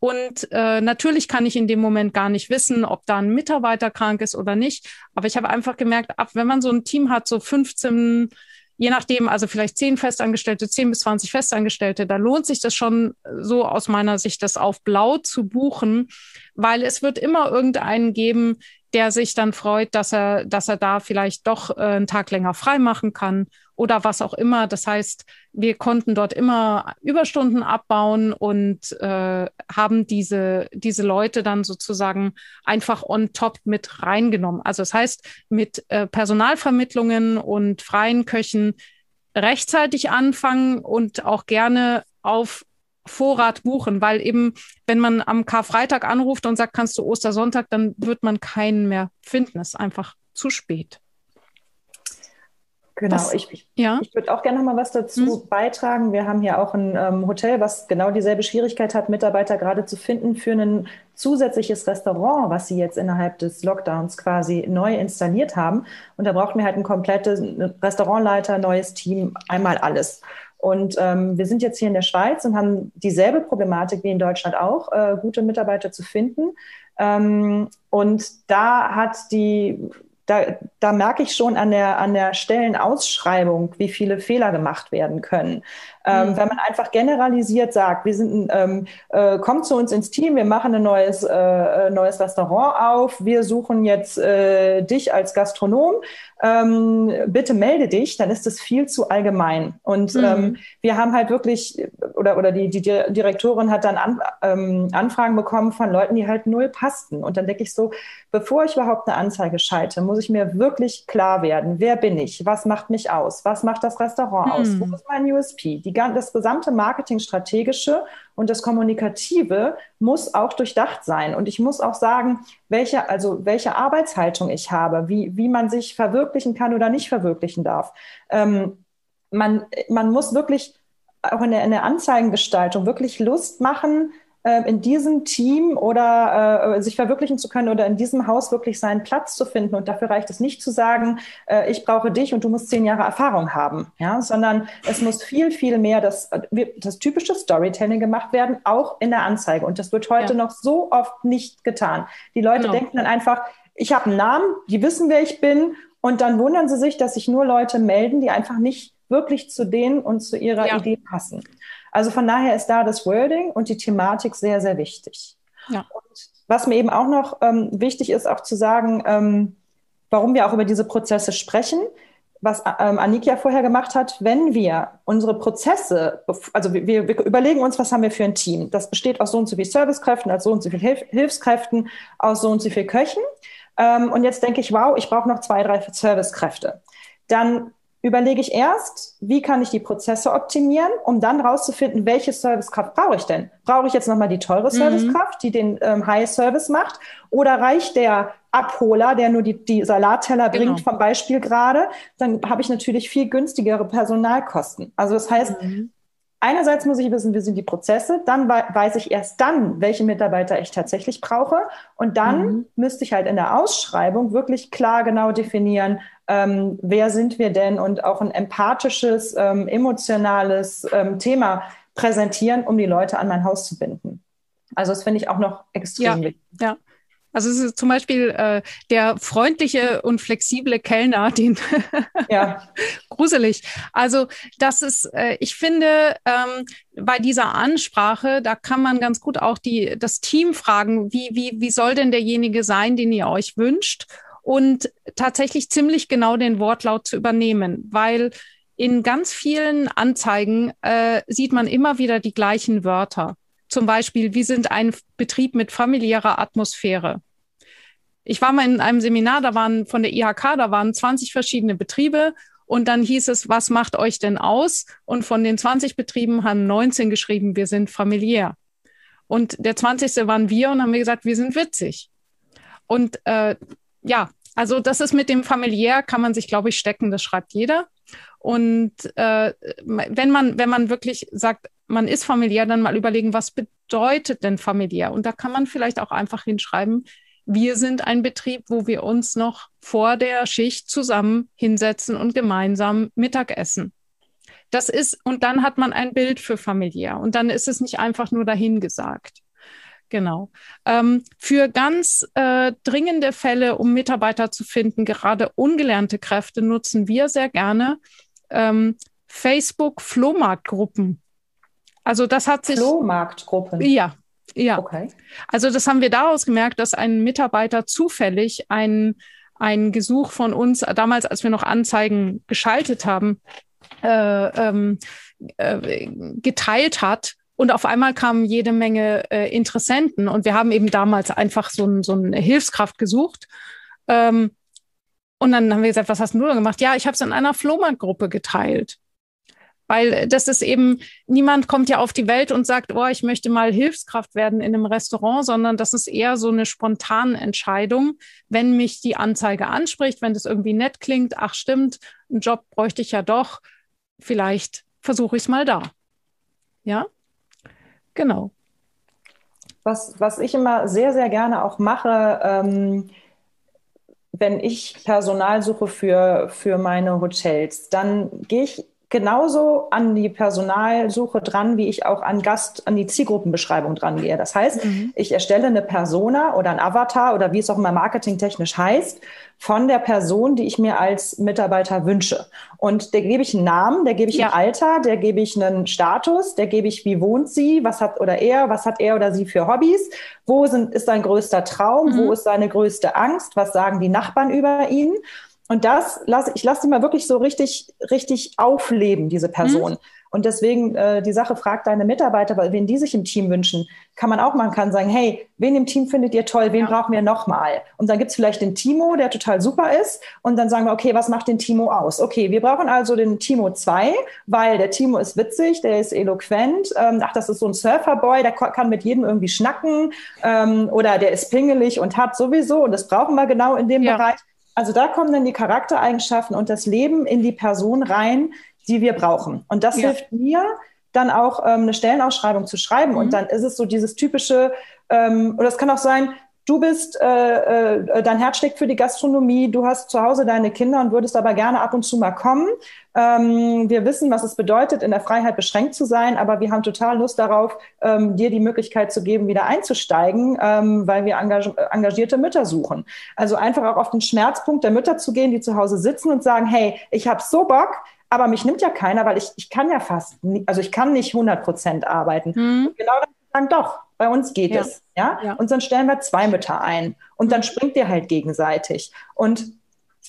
Und äh, natürlich kann ich in dem Moment gar nicht wissen, ob da ein Mitarbeiter krank ist oder nicht. Aber ich habe einfach gemerkt, ab wenn man so ein Team hat, so 15, je nachdem, also vielleicht 10 Festangestellte, 10 bis 20 Festangestellte, da lohnt sich das schon so aus meiner Sicht, das auf blau zu buchen, weil es wird immer irgendeinen geben, der sich dann freut, dass er, dass er da vielleicht doch äh, einen Tag länger frei machen kann oder was auch immer. Das heißt, wir konnten dort immer Überstunden abbauen und äh, haben diese, diese Leute dann sozusagen einfach on top mit reingenommen. Also das heißt, mit äh, Personalvermittlungen und freien Köchen rechtzeitig anfangen und auch gerne auf Vorrat buchen, weil eben, wenn man am Karfreitag anruft und sagt, kannst du Ostersonntag, dann wird man keinen mehr finden. Das ist einfach zu spät. Genau, was, ich, ja? ich würde auch gerne noch mal was dazu hm. beitragen. Wir haben hier auch ein ähm, Hotel, was genau dieselbe Schwierigkeit hat, Mitarbeiter gerade zu finden für ein zusätzliches Restaurant, was sie jetzt innerhalb des Lockdowns quasi neu installiert haben. Und da braucht man halt ein komplettes Restaurantleiter, neues Team, einmal alles. Und ähm, wir sind jetzt hier in der Schweiz und haben dieselbe Problematik wie in Deutschland auch, äh, gute Mitarbeiter zu finden. Ähm, und da hat die da, da merke ich schon an der, an der Stellenausschreibung, wie viele Fehler gemacht werden können. Ähm, mhm. Wenn man einfach generalisiert sagt, wir sind, ähm, äh, kommt zu uns ins Team, wir machen ein neues, äh, äh, neues Restaurant auf, wir suchen jetzt äh, dich als Gastronom, ähm, bitte melde dich, dann ist das viel zu allgemein. Und mhm. ähm, wir haben halt wirklich, oder, oder die, die Direktorin hat dann an, ähm, Anfragen bekommen von Leuten, die halt null passten. Und dann denke ich so, bevor ich überhaupt eine Anzeige schalte, muss ich mir wirklich klar werden, wer bin ich, was macht mich aus, was macht das Restaurant aus, wo ist mein USP, die, das gesamte Marketingstrategische und das Kommunikative muss auch durchdacht sein. Und ich muss auch sagen, welche, also welche Arbeitshaltung ich habe, wie, wie man sich verwirklichen kann oder nicht verwirklichen darf. Ähm, man, man muss wirklich auch in der, in der Anzeigengestaltung wirklich Lust machen, in diesem Team oder äh, sich verwirklichen zu können oder in diesem Haus wirklich seinen Platz zu finden. Und dafür reicht es nicht zu sagen, äh, ich brauche dich und du musst zehn Jahre Erfahrung haben, ja, sondern es muss viel, viel mehr das, das typische Storytelling gemacht werden, auch in der Anzeige. Und das wird heute ja. noch so oft nicht getan. Die Leute genau. denken dann einfach, ich habe einen Namen, die wissen, wer ich bin. Und dann wundern sie sich, dass sich nur Leute melden, die einfach nicht wirklich zu denen und zu ihrer ja. Idee passen. Also von daher ist da das Wording und die Thematik sehr, sehr wichtig. Ja. Und was mir eben auch noch ähm, wichtig ist, auch zu sagen, ähm, warum wir auch über diese Prozesse sprechen, was ähm, Annika vorher gemacht hat, wenn wir unsere Prozesse, also wir, wir, überlegen uns, was haben wir für ein Team. Das besteht aus so und so viel Servicekräften, aus so und so viel Hilf Hilfskräften, aus so und so viel Köchen. Ähm, und jetzt denke ich, wow, ich brauche noch zwei, drei Servicekräfte. Dann überlege ich erst, wie kann ich die Prozesse optimieren, um dann rauszufinden, welche Servicekraft brauche ich denn? Brauche ich jetzt nochmal die teure mhm. Servicekraft, die den ähm, High Service macht? Oder reicht der Abholer, der nur die, die Salatteller genau. bringt, vom Beispiel gerade? Dann habe ich natürlich viel günstigere Personalkosten. Also das heißt, mhm. Einerseits muss ich wissen, wie sind die Prozesse, dann weiß ich erst dann, welche Mitarbeiter ich tatsächlich brauche. Und dann mhm. müsste ich halt in der Ausschreibung wirklich klar genau definieren, ähm, wer sind wir denn und auch ein empathisches, ähm, emotionales ähm, Thema präsentieren, um die Leute an mein Haus zu binden. Also das finde ich auch noch extrem ja, wichtig. Ja, also es ist zum Beispiel äh, der freundliche und flexible Kellner, den ja. gruselig. Also das ist, äh, ich finde, ähm, bei dieser Ansprache, da kann man ganz gut auch die, das Team fragen, wie, wie, wie soll denn derjenige sein, den ihr euch wünscht? Und tatsächlich ziemlich genau den Wortlaut zu übernehmen, weil in ganz vielen Anzeigen äh, sieht man immer wieder die gleichen Wörter. Zum Beispiel, wie sind ein Betrieb mit familiärer Atmosphäre? Ich war mal in einem Seminar, da waren von der IHK, da waren 20 verschiedene Betriebe und dann hieß es, was macht euch denn aus? Und von den 20 Betrieben haben 19 geschrieben, wir sind familiär. Und der 20. waren wir und haben wir gesagt, wir sind witzig. Und äh, ja, also das ist mit dem familiär, kann man sich, glaube ich, stecken, das schreibt jeder. Und äh, wenn man, wenn man wirklich sagt, man ist familiär, dann mal überlegen, was bedeutet denn familiär? Und da kann man vielleicht auch einfach hinschreiben, wir sind ein Betrieb, wo wir uns noch vor der Schicht zusammen hinsetzen und gemeinsam Mittag essen. Das ist, und dann hat man ein Bild für familiär. Und dann ist es nicht einfach nur dahingesagt. Genau. Ähm, für ganz äh, dringende Fälle, um Mitarbeiter zu finden, gerade ungelernte Kräfte, nutzen wir sehr gerne ähm, Facebook-Flohmarktgruppen. Also das hat sich. Flohmarktgruppen. Ja, ja. Okay. Also das haben wir daraus gemerkt, dass ein Mitarbeiter zufällig ein, ein Gesuch von uns, damals, als wir noch Anzeigen geschaltet haben, äh, ähm, äh, geteilt hat. Und auf einmal kamen jede Menge äh, Interessenten. Und wir haben eben damals einfach so, ein, so eine Hilfskraft gesucht. Ähm, und dann haben wir gesagt, was hast du da gemacht? Ja, ich habe es in einer Flohmarktgruppe geteilt. Weil das ist eben, niemand kommt ja auf die Welt und sagt, oh, ich möchte mal Hilfskraft werden in einem Restaurant, sondern das ist eher so eine spontane Entscheidung, wenn mich die Anzeige anspricht, wenn das irgendwie nett klingt, ach stimmt, einen Job bräuchte ich ja doch, vielleicht versuche ich es mal da. Ja, genau. Was, was ich immer sehr, sehr gerne auch mache, ähm, wenn ich Personal suche für, für meine Hotels, dann gehe ich genauso an die Personalsuche dran, wie ich auch an Gast, an die Zielgruppenbeschreibung dran gehe. Das heißt, mhm. ich erstelle eine Persona oder ein Avatar oder wie es auch immer marketingtechnisch heißt, von der Person, die ich mir als Mitarbeiter wünsche. Und der gebe ich einen Namen, der gebe ich ja. ein Alter, der gebe ich einen Status, der gebe ich, wie wohnt sie, was hat oder er, was hat er oder sie für Hobbys, wo sind, ist sein größter Traum, mhm. wo ist seine größte Angst, was sagen die Nachbarn über ihn. Und das lasse ich lasse die mal wirklich so richtig, richtig aufleben, diese Person. Mhm. Und deswegen äh, die Sache, fragt deine Mitarbeiter, wen die sich im Team wünschen, kann man auch machen, kann sagen, hey, wen im Team findet ihr toll, wen ja. brauchen wir nochmal? Und dann gibt's vielleicht den Timo, der total super ist. Und dann sagen wir, okay, was macht den Timo aus? Okay, wir brauchen also den Timo 2, weil der Timo ist witzig, der ist eloquent. Ähm, ach, das ist so ein Surferboy, der kann mit jedem irgendwie schnacken. Ähm, oder der ist pingelig und hat sowieso. Und das brauchen wir genau in dem ja. Bereich. Also da kommen dann die Charaktereigenschaften und das Leben in die Person rein, die wir brauchen. Und das ja. hilft mir, dann auch ähm, eine Stellenausschreibung zu schreiben. Mhm. Und dann ist es so dieses typische, ähm, oder es kann auch sein, du bist, äh, äh, dein Herz schlägt für die Gastronomie, du hast zu Hause deine Kinder und würdest aber gerne ab und zu mal kommen. Ähm, wir wissen, was es bedeutet, in der Freiheit beschränkt zu sein, aber wir haben total Lust darauf, ähm, dir die Möglichkeit zu geben, wieder einzusteigen, ähm, weil wir engag engagierte Mütter suchen. Also einfach auch auf den Schmerzpunkt der Mütter zu gehen, die zu Hause sitzen und sagen, hey, ich habe so Bock, aber mich nimmt ja keiner, weil ich, ich kann ja fast, nie, also ich kann nicht 100 Prozent arbeiten. Mhm. Genau das sagen, doch, bei uns geht ja. es. Ja? ja? Und dann stellen wir zwei Mütter ein. Und dann springt ihr halt gegenseitig. Und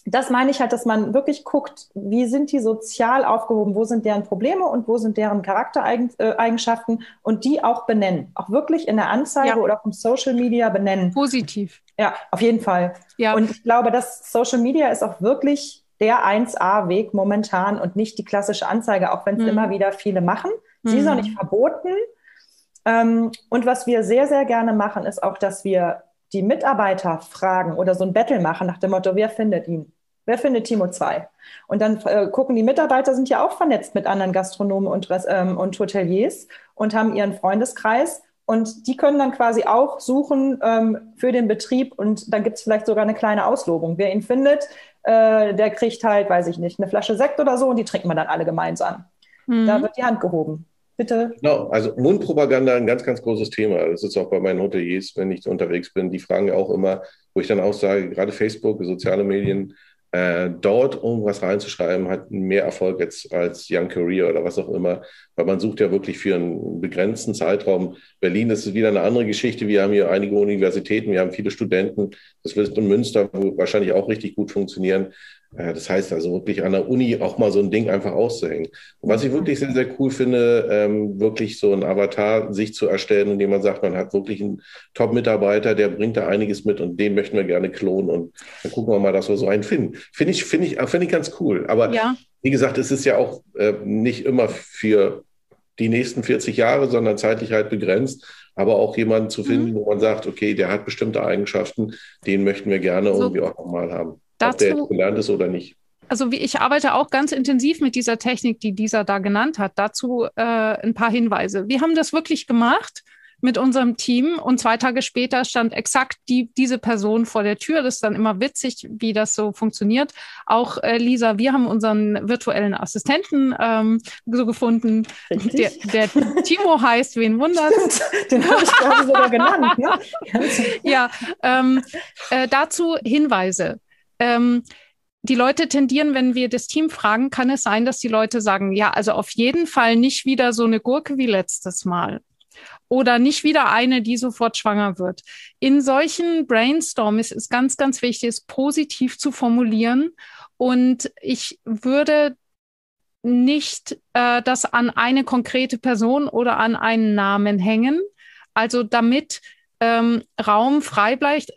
das meine ich halt, dass man wirklich guckt, wie sind die sozial aufgehoben, wo sind deren Probleme und wo sind deren Charaktereigenschaften und die auch benennen. Auch wirklich in der Anzeige ja. oder auch im Social Media benennen. Positiv. Ja, auf jeden Fall. Ja. Und ich glaube, dass Social Media ist auch wirklich der 1A-Weg momentan und nicht die klassische Anzeige, auch wenn es mhm. immer wieder viele machen. Sie mhm. ist auch nicht verboten. Ähm, und was wir sehr, sehr gerne machen, ist auch, dass wir die Mitarbeiter fragen oder so ein Battle machen nach dem Motto, wer findet ihn? Wer findet Timo 2? Und dann äh, gucken die Mitarbeiter, sind ja auch vernetzt mit anderen Gastronomen und, ähm, und Hoteliers und haben ihren Freundeskreis. Und die können dann quasi auch suchen ähm, für den Betrieb und dann gibt es vielleicht sogar eine kleine Auslobung. Wer ihn findet, äh, der kriegt halt, weiß ich nicht, eine Flasche Sekt oder so und die trinken wir dann alle gemeinsam. Mhm. Da wird die Hand gehoben. Bitte. Genau, also Mundpropaganda ein ganz, ganz großes Thema. Das ist auch bei meinen Hoteliers, wenn ich unterwegs bin. Die fragen ja auch immer, wo ich dann auch sage, gerade Facebook, soziale Medien, äh, dort irgendwas reinzuschreiben, hat mehr Erfolg jetzt als Young Career oder was auch immer, weil man sucht ja wirklich für einen begrenzten Zeitraum. Berlin ist wieder eine andere Geschichte. Wir haben hier einige Universitäten, wir haben viele Studenten. Das wird in Münster wahrscheinlich auch richtig gut funktionieren. Äh, das heißt also wirklich an der Uni auch mal so ein Ding einfach auszuhängen. Und was ich wirklich sehr, sehr cool finde, ähm, wirklich so ein Avatar sich zu erstellen, indem man sagt, man hat wirklich einen Top-Mitarbeiter, der bringt da einiges mit und den möchten wir gerne klonen und dann gucken wir mal, dass wir so einen finden. Finde ich, finde ich, finde ich ganz cool. Aber ja. wie gesagt, es ist ja auch äh, nicht immer für die nächsten 40 Jahre, sondern zeitlich halt begrenzt. Aber auch jemanden zu finden, mhm. wo man sagt, okay, der hat bestimmte Eigenschaften, den möchten wir gerne so. irgendwie auch nochmal haben. Dazu, ob der jetzt gelernt ist oder nicht. Also wie ich arbeite auch ganz intensiv mit dieser Technik, die dieser da genannt hat. Dazu äh, ein paar Hinweise. Wir haben das wirklich gemacht mit unserem Team und zwei Tage später stand exakt die, diese Person vor der Tür. Das ist dann immer witzig, wie das so funktioniert. Auch äh, Lisa, wir haben unseren virtuellen Assistenten ähm, so gefunden. Der, der, Timo heißt, wen wundert? Den habe ich gerade sogar genannt. Ne? ja, ähm, äh, dazu Hinweise. Ähm, die Leute tendieren, wenn wir das Team fragen, kann es sein, dass die Leute sagen, ja, also auf jeden Fall nicht wieder so eine Gurke wie letztes Mal. Oder nicht wieder eine, die sofort schwanger wird. In solchen Brainstorms ist ganz, ganz wichtig, es positiv zu formulieren. Und ich würde nicht äh, das an eine konkrete Person oder an einen Namen hängen. Also damit ähm, Raum frei bleibt,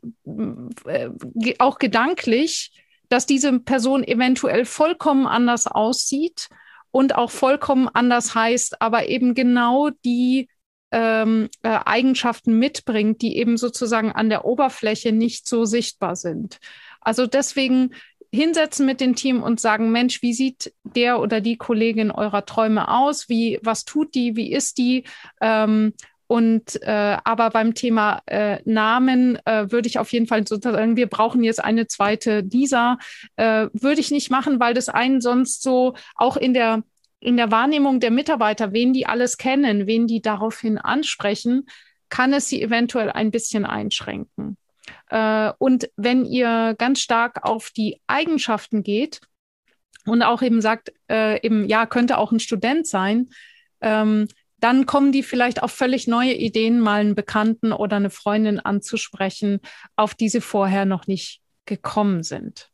äh, auch gedanklich, dass diese Person eventuell vollkommen anders aussieht und auch vollkommen anders heißt, aber eben genau die ähm, äh, Eigenschaften mitbringt, die eben sozusagen an der Oberfläche nicht so sichtbar sind. Also deswegen hinsetzen mit dem Team und sagen, Mensch, wie sieht der oder die Kollegin eurer Träume aus? Wie, was tut die? Wie ist die? Ähm, und äh, aber beim Thema äh, Namen äh, würde ich auf jeden Fall sozusagen, wir brauchen jetzt eine zweite Lisa, äh, würde ich nicht machen, weil das einen sonst so auch in der in der Wahrnehmung der Mitarbeiter, wen die alles kennen, wen die daraufhin ansprechen, kann es sie eventuell ein bisschen einschränken. Äh, und wenn ihr ganz stark auf die Eigenschaften geht und auch eben sagt, äh, eben ja könnte auch ein Student sein, ähm, dann kommen die vielleicht auf völlig neue Ideen, mal einen Bekannten oder eine Freundin anzusprechen, auf die sie vorher noch nicht gekommen sind.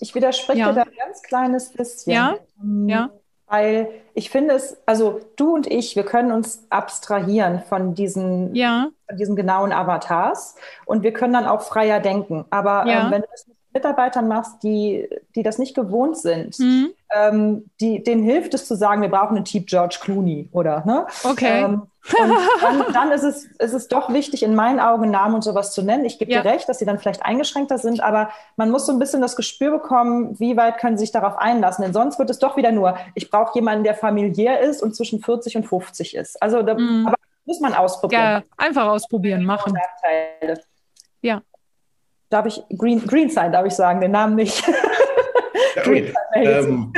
Ich widerspreche ja. da ein ganz kleines bisschen. Ja, ähm, ja. Weil ich finde es, also du und ich, wir können uns abstrahieren von diesen, ja. von diesen genauen Avatars und wir können dann auch freier denken. Aber ja. ähm, wenn du das mit Mitarbeitern machst, die, die das nicht gewohnt sind, mhm ähm, die, denen hilft es zu sagen, wir brauchen einen Typ George Clooney oder ne? Okay. Ähm, und dann, dann ist, es, ist es doch wichtig, in meinen Augen Namen und sowas zu nennen. Ich gebe ja. dir recht, dass sie dann vielleicht eingeschränkter sind, aber man muss so ein bisschen das Gespür bekommen, wie weit können sie sich darauf einlassen. Denn sonst wird es doch wieder nur, ich brauche jemanden, der familiär ist und zwischen 40 und 50 ist. Also da mm. aber muss man ausprobieren. Ja, einfach ausprobieren, machen. Ja. Darf ich Green, Green sein, darf ich sagen, den Namen nicht. ähm,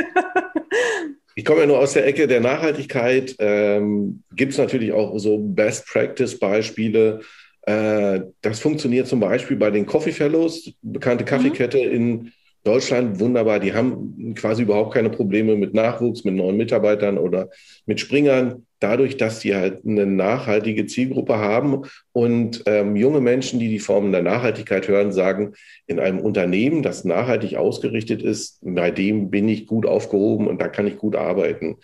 ich komme ja nur aus der Ecke der Nachhaltigkeit. Ähm, Gibt es natürlich auch so Best-Practice-Beispiele. Äh, das funktioniert zum Beispiel bei den Coffee Fellows, bekannte mhm. Kaffeekette mhm. in Deutschland, wunderbar. Die haben quasi überhaupt keine Probleme mit Nachwuchs, mit neuen Mitarbeitern oder mit Springern. dadurch, dass sie halt eine nachhaltige Zielgruppe haben und ähm, junge Menschen, die die Formen der Nachhaltigkeit hören, sagen, in einem Unternehmen, das nachhaltig ausgerichtet ist, bei dem bin ich gut aufgehoben und da kann ich gut arbeiten.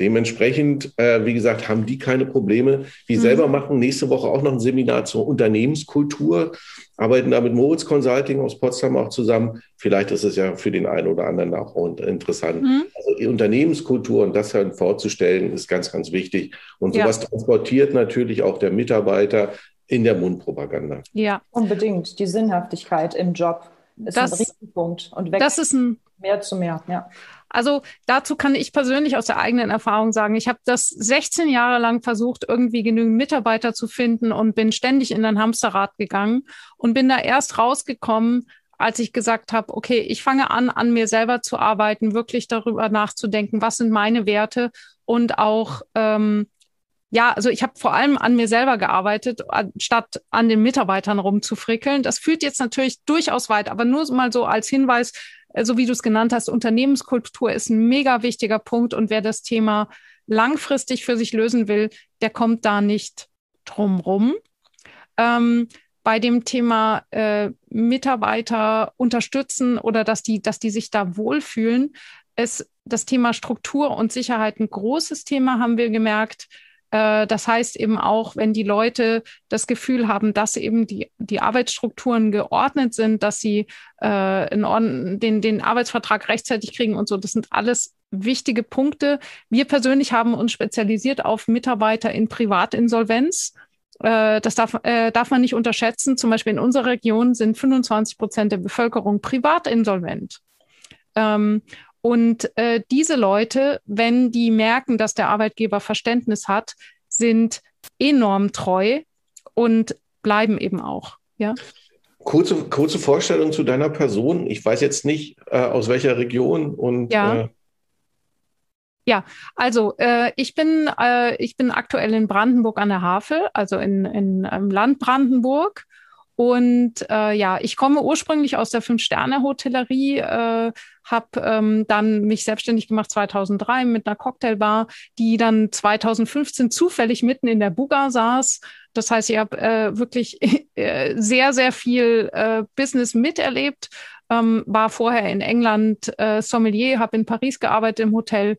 Dementsprechend, äh, wie gesagt, haben die keine Probleme. Wir mhm. selber machen nächste Woche auch noch ein Seminar zur Unternehmenskultur, arbeiten da mit Moritz Consulting aus Potsdam auch zusammen. Vielleicht ist es ja für den einen oder anderen auch interessant. Mhm. Also die Unternehmenskultur und das dann vorzustellen, ist ganz, ganz wichtig. Und sowas ja. transportiert natürlich auch der Mitarbeiter in der Mundpropaganda. Ja, unbedingt. Die Sinnhaftigkeit im Job ist das, ein Riesenpunkt und wächst das ist ein, mehr zu mehr. Ja. Also dazu kann ich persönlich aus der eigenen Erfahrung sagen, ich habe das 16 Jahre lang versucht, irgendwie genügend Mitarbeiter zu finden und bin ständig in ein Hamsterrad gegangen und bin da erst rausgekommen, als ich gesagt habe, okay, ich fange an, an mir selber zu arbeiten, wirklich darüber nachzudenken, was sind meine Werte und auch ähm, ja, also ich habe vor allem an mir selber gearbeitet, statt an den Mitarbeitern rumzufrickeln. Das führt jetzt natürlich durchaus weit, aber nur mal so als Hinweis, so wie du es genannt hast, Unternehmenskultur ist ein mega wichtiger Punkt und wer das Thema langfristig für sich lösen will, der kommt da nicht drum rum. Ähm, bei dem Thema äh, Mitarbeiter unterstützen oder dass die, dass die sich da wohlfühlen, ist das Thema Struktur und Sicherheit ein großes Thema, haben wir gemerkt. Äh, das heißt eben auch, wenn die Leute das Gefühl haben, dass eben die, die Arbeitsstrukturen geordnet sind, dass sie äh, den, den Arbeitsvertrag rechtzeitig kriegen und so, das sind alles wichtige Punkte. Wir persönlich haben uns spezialisiert auf Mitarbeiter in Privatinsolvenz. Äh, das darf, äh, darf man nicht unterschätzen. Zum Beispiel in unserer Region sind 25 Prozent der Bevölkerung privatinsolvent. Ähm, und äh, diese Leute, wenn die merken, dass der Arbeitgeber Verständnis hat, sind enorm treu und bleiben eben auch. Ja. Kurze, kurze Vorstellung zu deiner Person. Ich weiß jetzt nicht, äh, aus welcher Region und ja. Äh ja, also äh, ich bin äh, ich bin aktuell in Brandenburg an der Havel, also in, in im Land Brandenburg und äh, ja, ich komme ursprünglich aus der Fünf-Sterne-Hotellerie, äh, habe ähm, dann mich selbstständig gemacht 2003 mit einer Cocktailbar, die dann 2015 zufällig mitten in der Buga saß. Das heißt, ich habe äh, wirklich äh, sehr, sehr viel äh, Business miterlebt, ähm, war vorher in England äh, Sommelier, habe in Paris gearbeitet im Hotel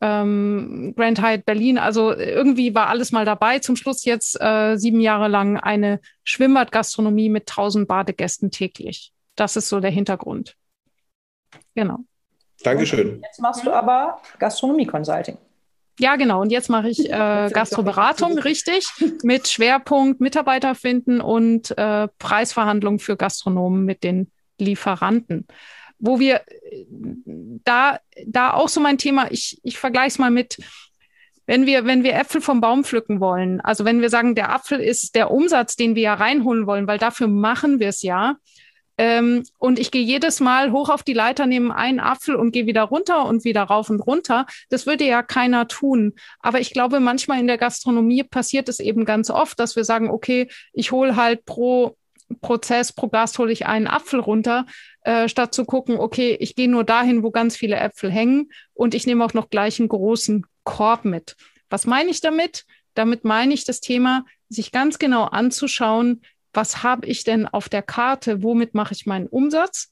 ähm, Grand Hyatt Berlin. Also irgendwie war alles mal dabei. Zum Schluss jetzt äh, sieben Jahre lang eine Schwimmbadgastronomie mit tausend Badegästen täglich. Das ist so der Hintergrund. Genau. Dankeschön. Jetzt machst du aber Gastronomie-Consulting. Ja, genau. Und jetzt mache ich äh, Gastroberatung, richtig, mit Schwerpunkt Mitarbeiter finden und äh, Preisverhandlungen für Gastronomen mit den Lieferanten wo wir da, da auch so mein Thema, ich, ich vergleiche es mal mit, wenn wir, wenn wir Äpfel vom Baum pflücken wollen, also wenn wir sagen, der Apfel ist der Umsatz, den wir ja reinholen wollen, weil dafür machen wir es ja. Ähm, und ich gehe jedes Mal hoch auf die Leiter, nehme einen Apfel und gehe wieder runter und wieder rauf und runter. Das würde ja keiner tun. Aber ich glaube, manchmal in der Gastronomie passiert es eben ganz oft, dass wir sagen, okay, ich hole halt pro Prozess, pro Gast hole ich einen Apfel runter, äh, statt zu gucken, okay, ich gehe nur dahin, wo ganz viele Äpfel hängen und ich nehme auch noch gleich einen großen Korb mit. Was meine ich damit? Damit meine ich das Thema, sich ganz genau anzuschauen, was habe ich denn auf der Karte, womit mache ich meinen Umsatz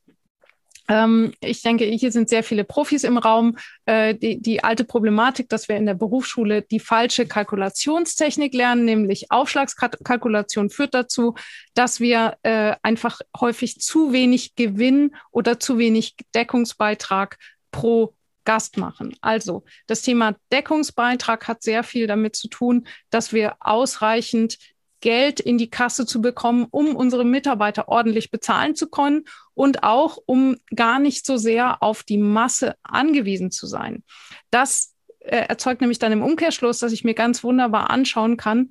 ich denke, hier sind sehr viele Profis im Raum. Äh, die, die alte Problematik, dass wir in der Berufsschule die falsche Kalkulationstechnik lernen, nämlich Aufschlagskalkulation, führt dazu, dass wir äh, einfach häufig zu wenig Gewinn oder zu wenig Deckungsbeitrag pro Gast machen. Also das Thema Deckungsbeitrag hat sehr viel damit zu tun, dass wir ausreichend Geld in die Kasse zu bekommen, um unsere Mitarbeiter ordentlich bezahlen zu können und auch um gar nicht so sehr auf die Masse angewiesen zu sein. Das äh, erzeugt nämlich dann im Umkehrschluss, dass ich mir ganz wunderbar anschauen kann,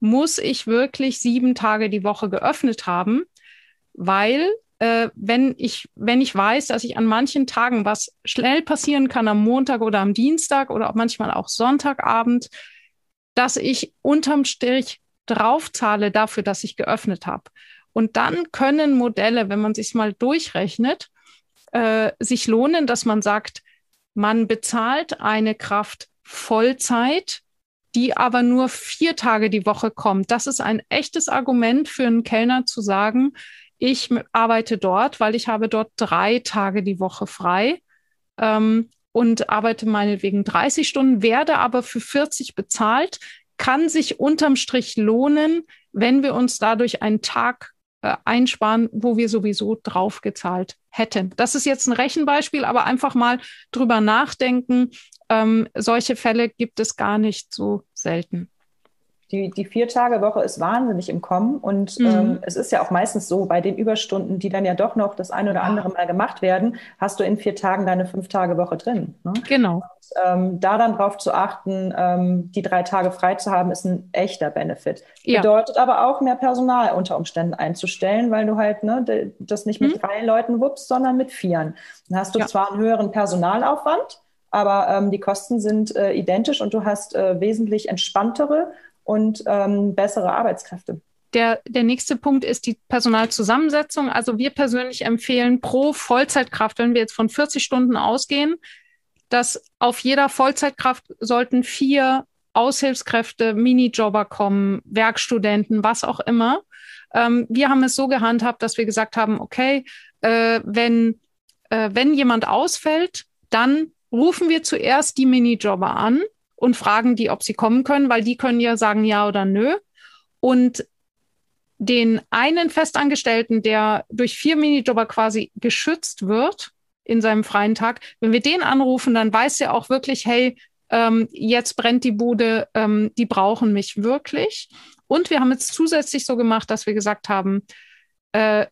muss ich wirklich sieben Tage die Woche geöffnet haben, weil äh, wenn ich wenn ich weiß, dass ich an manchen Tagen was schnell passieren kann am Montag oder am Dienstag oder auch manchmal auch Sonntagabend, dass ich unterm Strich draufzahle dafür, dass ich geöffnet habe. Und dann können Modelle, wenn man sich mal durchrechnet, äh, sich lohnen, dass man sagt, man bezahlt eine Kraft Vollzeit die aber nur vier Tage die Woche kommt. Das ist ein echtes Argument für einen Kellner zu sagen, ich arbeite dort, weil ich habe dort drei Tage die Woche frei ähm, und arbeite meinetwegen 30 Stunden, werde aber für 40 bezahlt, kann sich unterm Strich lohnen, wenn wir uns dadurch einen Tag äh, einsparen, wo wir sowieso draufgezahlt hätten. Das ist jetzt ein Rechenbeispiel, aber einfach mal drüber nachdenken. Ähm, solche Fälle gibt es gar nicht so selten die, die Vier-Tage-Woche ist wahnsinnig im Kommen und mhm. ähm, es ist ja auch meistens so, bei den Überstunden, die dann ja doch noch das ein oder andere Mal gemacht werden, hast du in vier Tagen deine Fünf-Tage-Woche drin. Ne? Genau. Und, ähm, da dann drauf zu achten, ähm, die drei Tage frei zu haben, ist ein echter Benefit. Ja. Bedeutet aber auch mehr Personal unter Umständen einzustellen, weil du halt ne, das nicht mit mhm. drei Leuten wuppst, sondern mit vieren. Dann hast du ja. zwar einen höheren Personalaufwand, aber ähm, die Kosten sind äh, identisch und du hast äh, wesentlich entspanntere und ähm, bessere Arbeitskräfte. Der, der nächste Punkt ist die Personalzusammensetzung. Also wir persönlich empfehlen pro Vollzeitkraft, wenn wir jetzt von 40 Stunden ausgehen, dass auf jeder Vollzeitkraft sollten vier Aushilfskräfte, Minijobber kommen, Werkstudenten, was auch immer. Ähm, wir haben es so gehandhabt, dass wir gesagt haben, okay, äh, wenn, äh, wenn jemand ausfällt, dann rufen wir zuerst die Minijobber an und fragen die, ob sie kommen können, weil die können ja sagen ja oder nö. Und den einen Festangestellten, der durch vier Minijobber quasi geschützt wird in seinem freien Tag, wenn wir den anrufen, dann weiß er auch wirklich, hey, ähm, jetzt brennt die Bude, ähm, die brauchen mich wirklich. Und wir haben es zusätzlich so gemacht, dass wir gesagt haben, äh,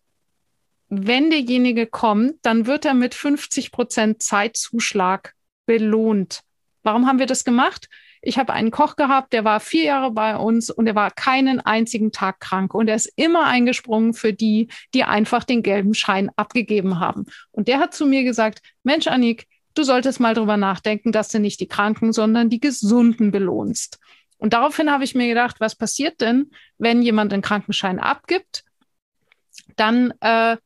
wenn derjenige kommt, dann wird er mit 50 Prozent Zeitzuschlag belohnt. Warum haben wir das gemacht? Ich habe einen Koch gehabt, der war vier Jahre bei uns und er war keinen einzigen Tag krank. Und er ist immer eingesprungen für die, die einfach den gelben Schein abgegeben haben. Und der hat zu mir gesagt, Mensch, Annik, du solltest mal drüber nachdenken, dass du nicht die Kranken, sondern die Gesunden belohnst. Und daraufhin habe ich mir gedacht, was passiert denn, wenn jemand den Krankenschein abgibt? Dann äh,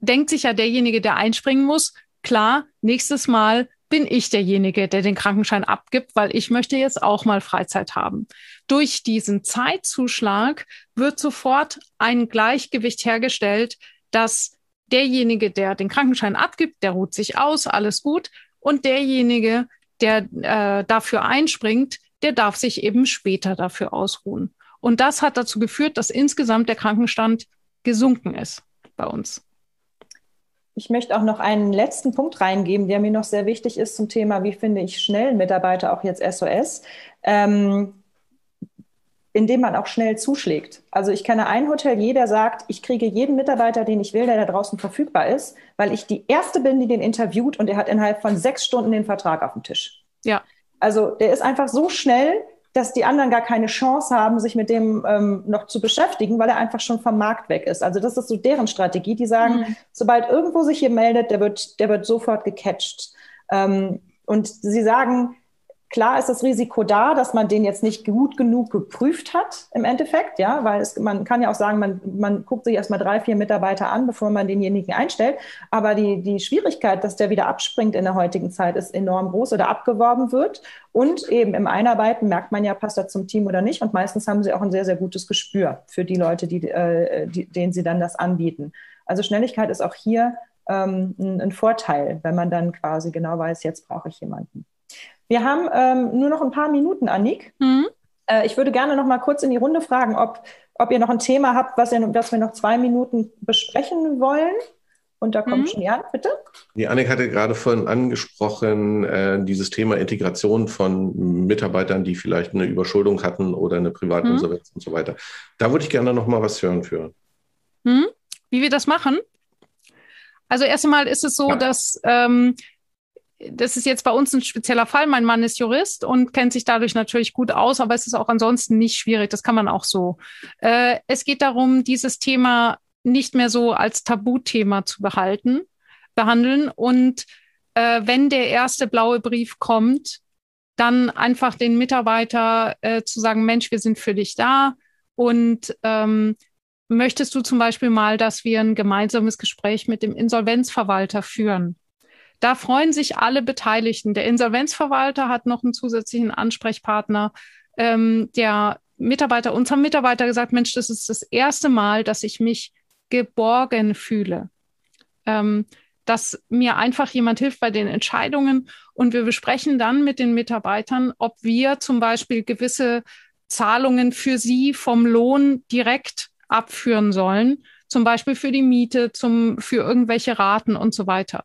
denkt sich ja derjenige, der einspringen muss, klar, nächstes Mal bin ich derjenige, der den Krankenschein abgibt, weil ich möchte jetzt auch mal Freizeit haben. Durch diesen Zeitzuschlag wird sofort ein Gleichgewicht hergestellt, dass derjenige, der den Krankenschein abgibt, der ruht sich aus, alles gut, und derjenige, der äh, dafür einspringt, der darf sich eben später dafür ausruhen. Und das hat dazu geführt, dass insgesamt der Krankenstand gesunken ist bei uns. Ich möchte auch noch einen letzten Punkt reingeben, der mir noch sehr wichtig ist zum Thema, wie finde ich schnell Mitarbeiter, auch jetzt SOS, ähm, indem man auch schnell zuschlägt. Also ich kenne ein Hotelier, der sagt, ich kriege jeden Mitarbeiter, den ich will, der da draußen verfügbar ist, weil ich die Erste bin, die den interviewt und der hat innerhalb von sechs Stunden den Vertrag auf dem Tisch. Ja. Also der ist einfach so schnell, dass die anderen gar keine Chance haben, sich mit dem ähm, noch zu beschäftigen, weil er einfach schon vom Markt weg ist. Also das ist so deren Strategie. Die sagen, mhm. sobald irgendwo sich hier meldet, der wird, der wird sofort gecatcht. Ähm, und sie sagen, Klar ist das Risiko da, dass man den jetzt nicht gut genug geprüft hat im Endeffekt, ja, weil es, man kann ja auch sagen, man, man guckt sich erstmal drei, vier Mitarbeiter an, bevor man denjenigen einstellt. Aber die, die Schwierigkeit, dass der wieder abspringt in der heutigen Zeit, ist enorm groß oder abgeworben wird. Und eben im Einarbeiten merkt man ja, passt er zum Team oder nicht. Und meistens haben sie auch ein sehr, sehr gutes Gespür für die Leute, die, äh, die, denen sie dann das anbieten. Also Schnelligkeit ist auch hier ähm, ein, ein Vorteil, wenn man dann quasi genau weiß, jetzt brauche ich jemanden. Wir haben ähm, nur noch ein paar Minuten, Annik. Mhm. Äh, ich würde gerne noch mal kurz in die Runde fragen, ob, ob ihr noch ein Thema habt, was, ihr, was wir noch zwei Minuten besprechen wollen. Und da kommt mhm. schon Jan, bitte. Die Annik hatte gerade vorhin angesprochen, äh, dieses Thema Integration von Mitarbeitern, die vielleicht eine Überschuldung hatten oder eine Privatinsolvenz mhm. und so weiter. Da würde ich gerne noch mal was hören für. Mhm. Wie wir das machen? Also erst einmal ist es so, ja. dass ähm, das ist jetzt bei uns ein spezieller Fall. Mein Mann ist Jurist und kennt sich dadurch natürlich gut aus, aber es ist auch ansonsten nicht schwierig. Das kann man auch so. Äh, es geht darum, dieses Thema nicht mehr so als Tabuthema zu behalten, behandeln. Und äh, wenn der erste blaue Brief kommt, dann einfach den Mitarbeiter äh, zu sagen, Mensch, wir sind für dich da. Und ähm, möchtest du zum Beispiel mal, dass wir ein gemeinsames Gespräch mit dem Insolvenzverwalter führen? Da freuen sich alle Beteiligten. Der Insolvenzverwalter hat noch einen zusätzlichen Ansprechpartner. ähm, der Mitarbeiter, uns haben Mitarbeiter gesagt, Mensch, das ist das erste Mal, dass ich mich geborgen fühle. Ähm, dass mir einfach jemand hilft bei den Entscheidungen und wir besprechen dann mit den Mitarbeitern, ob wir zum Beispiel gewisse Zahlungen für sie vom Lohn direkt abführen sollen, zum Beispiel für die Miete, zum, für irgendwelche Raten und so weiter.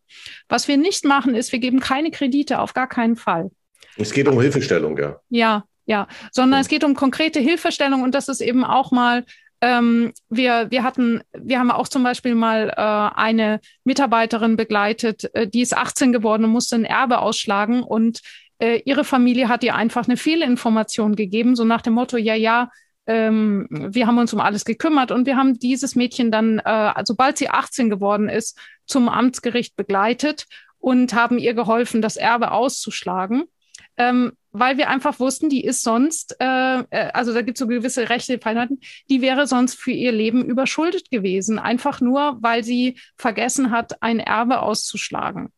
Was wir nicht machen, ist, wir geben keine Kredite, auf gar keinen Fall. Es geht um Hilfestellung, ja. Ja, ja, sondern mhm. es geht um konkrete Hilfestellung und das ist eben auch mal ähm, wir, wir hatten, wir haben auch zum Beispiel mal äh, eine Mitarbeiterin begleitet, äh, die ist 18 geworden und musste ein Erbe ausschlagen und äh, ihre Familie hat ihr einfach eine Fehlinformation gegeben, so nach dem Motto, ja, ja, ähm, wir haben uns um alles gekümmert und wir haben dieses Mädchen dann, äh, sobald sie 18 geworden ist, zum Amtsgericht begleitet und haben ihr geholfen, das Erbe auszuschlagen ähm, weil wir einfach wussten, die ist sonst, äh, äh also da gibt es so gewisse rechte die wäre sonst für ihr Leben überschuldet gewesen, einfach nur, weil sie vergessen hat, ein Erbe auszuschlagen.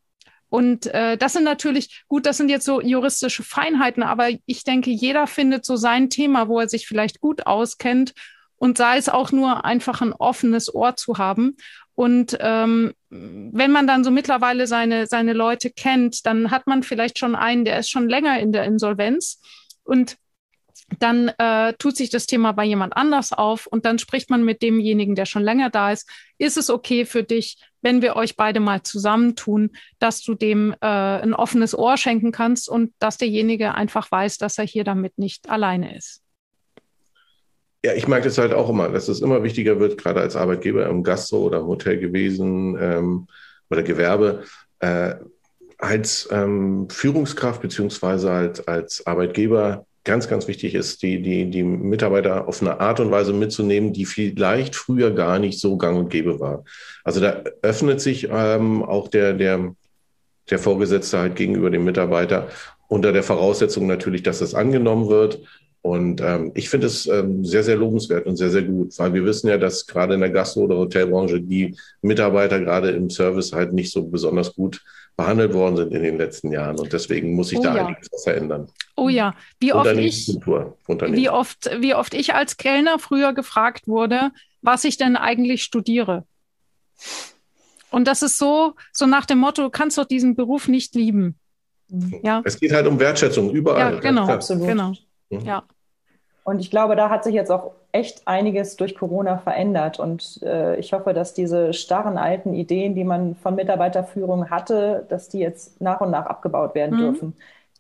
Und äh, das sind natürlich, gut, das sind jetzt so juristische Feinheiten, aber ich denke, jeder findet so sein Thema, wo er sich vielleicht gut auskennt und sei es auch nur einfach ein offenes Ohr zu haben. Und ähm, wenn man dann so mittlerweile seine, seine Leute kennt, dann hat man vielleicht schon einen, der ist schon länger in der Insolvenz und dann äh, tut sich das Thema bei jemand anders auf und dann spricht man mit demjenigen, der schon länger da ist. Ist es okay für dich, wenn wir euch beide mal zusammentun, dass du dem äh, ein offenes Ohr schenken kannst und dass derjenige einfach weiß, dass er hier damit nicht alleine ist? Ja, ich mag das halt auch immer, dass es immer wichtiger wird, gerade als Arbeitgeber im Gastro oder im Hotel gewesen ähm, oder Gewerbe, äh, als ähm, Führungskraft beziehungsweise halt als Arbeitgeber ganz, ganz wichtig ist, die, die, die Mitarbeiter auf eine Art und Weise mitzunehmen, die vielleicht früher gar nicht so gang und gäbe war. Also da öffnet sich ähm, auch der, der, der Vorgesetzte halt gegenüber dem Mitarbeiter unter der Voraussetzung natürlich, dass das angenommen wird und ähm, ich finde es ähm, sehr, sehr lobenswert und sehr, sehr gut, weil wir wissen ja, dass gerade in der Gastro- oder Hotelbranche die Mitarbeiter gerade im Service halt nicht so besonders gut behandelt worden sind in den letzten Jahren. Und deswegen muss sich oh, da ja. einiges was verändern. Oh ja, wie oft, ich, wie, oft, wie oft ich als Kellner früher gefragt wurde, was ich denn eigentlich studiere. Und das ist so, so nach dem Motto, du kannst doch diesen Beruf nicht lieben. Ja. Es geht halt um Wertschätzung überall. Ja, genau, absolut. Genau. Mhm. Ja. Und ich glaube, da hat sich jetzt auch echt einiges durch Corona verändert. Und äh, ich hoffe, dass diese starren alten Ideen, die man von Mitarbeiterführung hatte, dass die jetzt nach und nach abgebaut werden mhm. dürfen.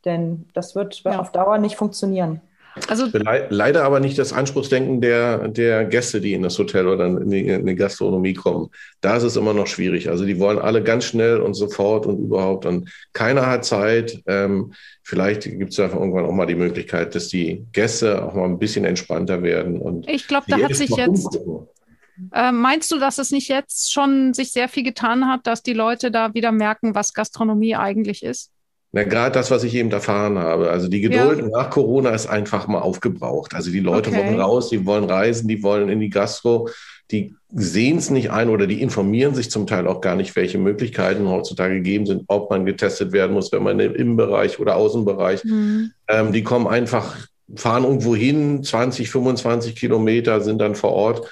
Denn das wird ja. auf Dauer nicht funktionieren. Also leider aber nicht das Anspruchsdenken der, der Gäste, die in das Hotel oder in die, in die, Gastronomie kommen. Da ist es immer noch schwierig. Also die wollen alle ganz schnell und sofort und überhaupt und keiner hat Zeit. Ähm, vielleicht gibt es da irgendwann auch mal die Möglichkeit, dass die Gäste auch mal ein bisschen entspannter werden. Und ich glaube, da hat sich jetzt. Äh, meinst du, dass es nicht jetzt schon sich sehr viel getan hat, dass die Leute da wieder merken, was Gastronomie eigentlich ist? Na, gerade das, was ich eben erfahren habe. Also die Geduld ja. nach Corona ist einfach mal aufgebraucht. Also die Leute okay. wollen raus, die wollen reisen, die wollen in die Gastro, die sehen es nicht ein oder die informieren sich zum Teil auch gar nicht, welche Möglichkeiten heutzutage gegeben sind, ob man getestet werden muss, wenn man im Innenbereich oder Außenbereich. Mhm. Ähm, die kommen einfach, fahren irgendwo hin, 20, 25 Kilometer, sind dann vor Ort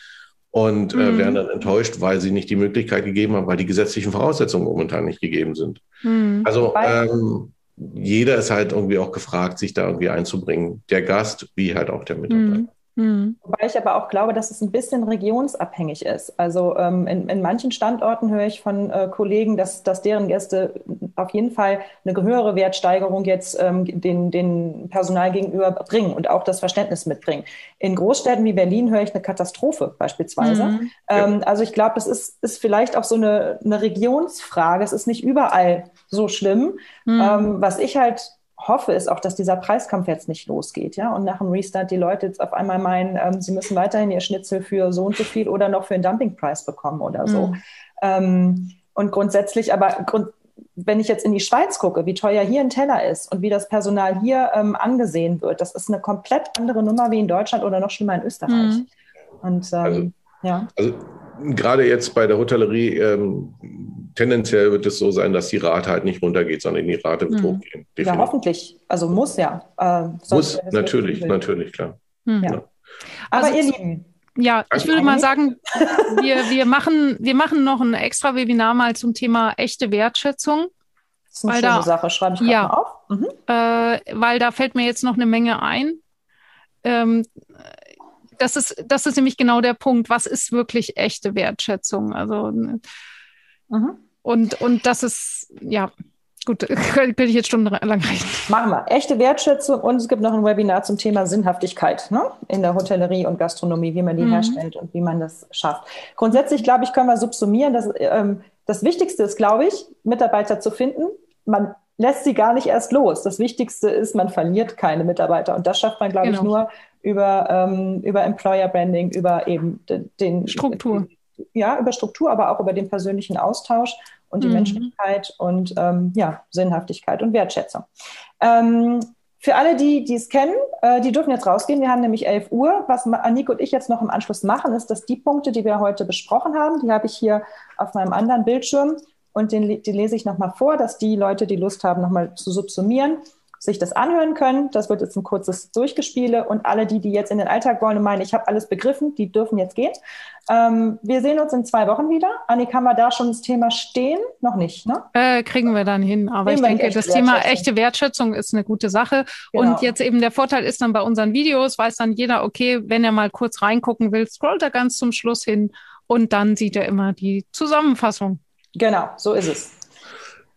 und äh, mhm. werden dann enttäuscht, weil sie nicht die Möglichkeit gegeben haben, weil die gesetzlichen Voraussetzungen momentan nicht gegeben sind. Mhm. Also ähm, jeder ist halt irgendwie auch gefragt, sich da irgendwie einzubringen. Der Gast wie halt auch der Mitarbeiter. Mhm. Wobei ich aber auch glaube, dass es ein bisschen regionsabhängig ist. Also ähm, in, in, manchen Standorten höre ich von äh, Kollegen, dass, dass deren Gäste auf jeden Fall eine höhere Wertsteigerung jetzt ähm, den, den Personal gegenüber bringen und auch das Verständnis mitbringen. In Großstädten wie Berlin höre ich eine Katastrophe beispielsweise. Mhm. Ähm, also ich glaube, das ist, ist vielleicht auch so eine, eine Regionsfrage. Es ist nicht überall so schlimm. Mhm. Ähm, was ich halt hoffe, ist auch, dass dieser Preiskampf jetzt nicht losgeht, ja. Und nach dem Restart die Leute jetzt auf einmal meinen, ähm, sie müssen weiterhin ihr Schnitzel für so und so viel oder noch für einen Dumpingpreis bekommen oder so. Mhm. Ähm, und grundsätzlich, aber grund, wenn ich jetzt in die Schweiz gucke, wie teuer hier ein Teller ist und wie das Personal hier ähm, angesehen wird, das ist eine komplett andere Nummer wie in Deutschland oder noch schlimmer in Österreich. Mhm. Und ähm, also, ja. Also gerade jetzt bei der Hotellerie ähm, tendenziell wird es so sein, dass die Rate halt nicht runtergeht, sondern die Rate wird mhm. hochgehen. Definitiv. Ja, hoffentlich. Also muss ja. Äh, muss, natürlich, natürlich, klar. Mhm. Ja. Aber also, ihr Lieben. Ja, ich würde mal sagen, wir, wir, machen, wir machen noch ein extra Webinar mal zum Thema echte Wertschätzung. Das ist eine weil schöne da, Sache, schreibe ich ja, mal auf. Mhm. Äh, weil da fällt mir jetzt noch eine Menge ein. Ähm, das ist, das ist nämlich genau der Punkt. Was ist wirklich echte Wertschätzung? Also, mhm. und, und das ist, ja, gut, könnte ich jetzt stundenlang reden. Machen wir. Echte Wertschätzung und es gibt noch ein Webinar zum Thema Sinnhaftigkeit ne? in der Hotellerie und Gastronomie, wie man die mhm. herstellt und wie man das schafft. Grundsätzlich, glaube ich, können wir subsumieren, dass ähm, das Wichtigste ist, glaube ich, Mitarbeiter zu finden. Man lässt sie gar nicht erst los. Das Wichtigste ist, man verliert keine Mitarbeiter. Und das schafft man, glaube genau. ich, nur über, ähm, über Employer Branding, über eben den Struktur. Ja, über Struktur, aber auch über den persönlichen Austausch und die mhm. Menschlichkeit und ähm, ja, Sinnhaftigkeit und Wertschätzung. Ähm, für alle, die es kennen, äh, die dürfen jetzt rausgehen. Wir haben nämlich 11 Uhr. Was Annik und ich jetzt noch im Anschluss machen, ist, dass die Punkte, die wir heute besprochen haben, die habe ich hier auf meinem anderen Bildschirm und den, die lese ich nochmal vor, dass die Leute, die Lust haben, nochmal zu subsumieren, sich das anhören können. Das wird jetzt ein kurzes Durchgespiele und alle, die, die jetzt in den Alltag wollen und meinen, ich habe alles begriffen, die dürfen jetzt gehen. Ähm, wir sehen uns in zwei Wochen wieder. Anni, kann man da schon das Thema stehen? Noch nicht, ne? Äh, kriegen wir dann hin. Aber Nehmen ich denke, das Thema echte Wertschätzung ist eine gute Sache. Genau. Und jetzt eben der Vorteil ist dann bei unseren Videos, weiß dann jeder, okay, wenn er mal kurz reingucken will, scrollt er ganz zum Schluss hin und dann sieht er immer die Zusammenfassung. Genau, so ist es.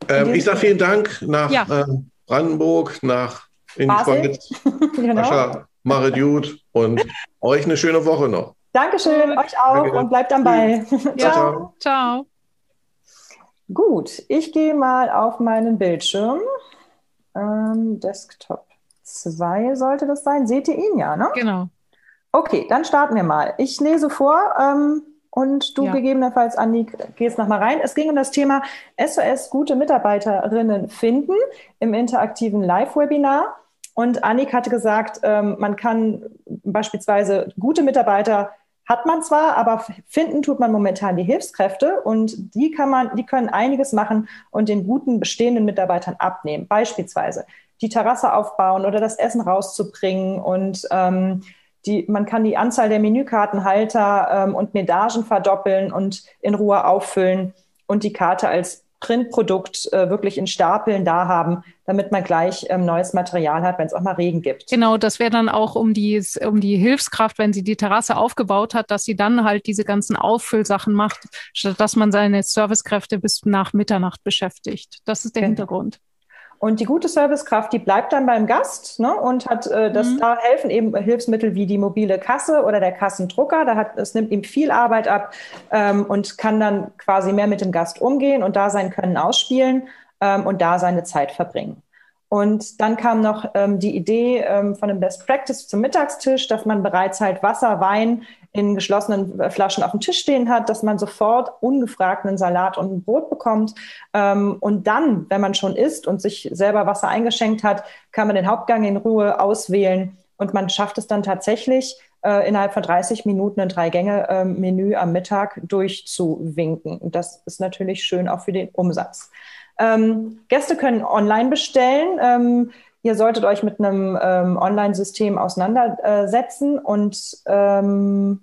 Ähm, ich sage vielen Dank nach ja. äh, Brandenburg, nach Ingolstadt, genau. Marit gut und euch eine schöne Woche noch. Dankeschön, euch auch Danke. und bleibt am Ball. Ja, ciao. ciao. Gut, ich gehe mal auf meinen Bildschirm. Ähm, Desktop 2 sollte das sein. Seht ihr ihn ja, ne? Genau. Okay, dann starten wir mal. Ich lese vor. Ähm, und du ja. gegebenenfalls, Andi, gehst nochmal rein. Es ging um das Thema SOS gute Mitarbeiterinnen finden im interaktiven Live-Webinar. Und Annik hatte gesagt, ähm, man kann beispielsweise gute Mitarbeiter hat man zwar, aber finden tut man momentan die Hilfskräfte und die kann man, die können einiges machen und den guten bestehenden Mitarbeitern abnehmen. Beispielsweise die Terrasse aufbauen oder das Essen rauszubringen und ähm, die, man kann die Anzahl der Menükartenhalter ähm, und Medagen verdoppeln und in Ruhe auffüllen und die Karte als Printprodukt äh, wirklich in Stapeln da haben, damit man gleich ähm, neues Material hat, wenn es auch mal Regen gibt. Genau, das wäre dann auch um die, um die Hilfskraft, wenn sie die Terrasse aufgebaut hat, dass sie dann halt diese ganzen Auffüllsachen macht, statt dass man seine Servicekräfte bis nach Mitternacht beschäftigt. Das ist der okay. Hintergrund. Und die gute Servicekraft, die bleibt dann beim Gast ne, und hat äh, das, mhm. da helfen eben Hilfsmittel wie die mobile Kasse oder der Kassendrucker. Da hat, es nimmt ihm viel Arbeit ab ähm, und kann dann quasi mehr mit dem Gast umgehen und da sein Können ausspielen ähm, und da seine Zeit verbringen. Und dann kam noch ähm, die Idee ähm, von einem Best Practice zum Mittagstisch, dass man bereits halt Wasser, Wein in geschlossenen äh, Flaschen auf dem Tisch stehen hat, dass man sofort ungefragt einen Salat und ein Brot bekommt. Ähm, und dann, wenn man schon isst und sich selber Wasser eingeschenkt hat, kann man den Hauptgang in Ruhe auswählen und man schafft es dann tatsächlich, äh, innerhalb von 30 Minuten ein Drei-Gänge-Menü ähm, am Mittag durchzuwinken. Das ist natürlich schön auch für den Umsatz. Ähm, Gäste können online bestellen. Ähm, Ihr solltet euch mit einem ähm, Online-System auseinandersetzen und ähm,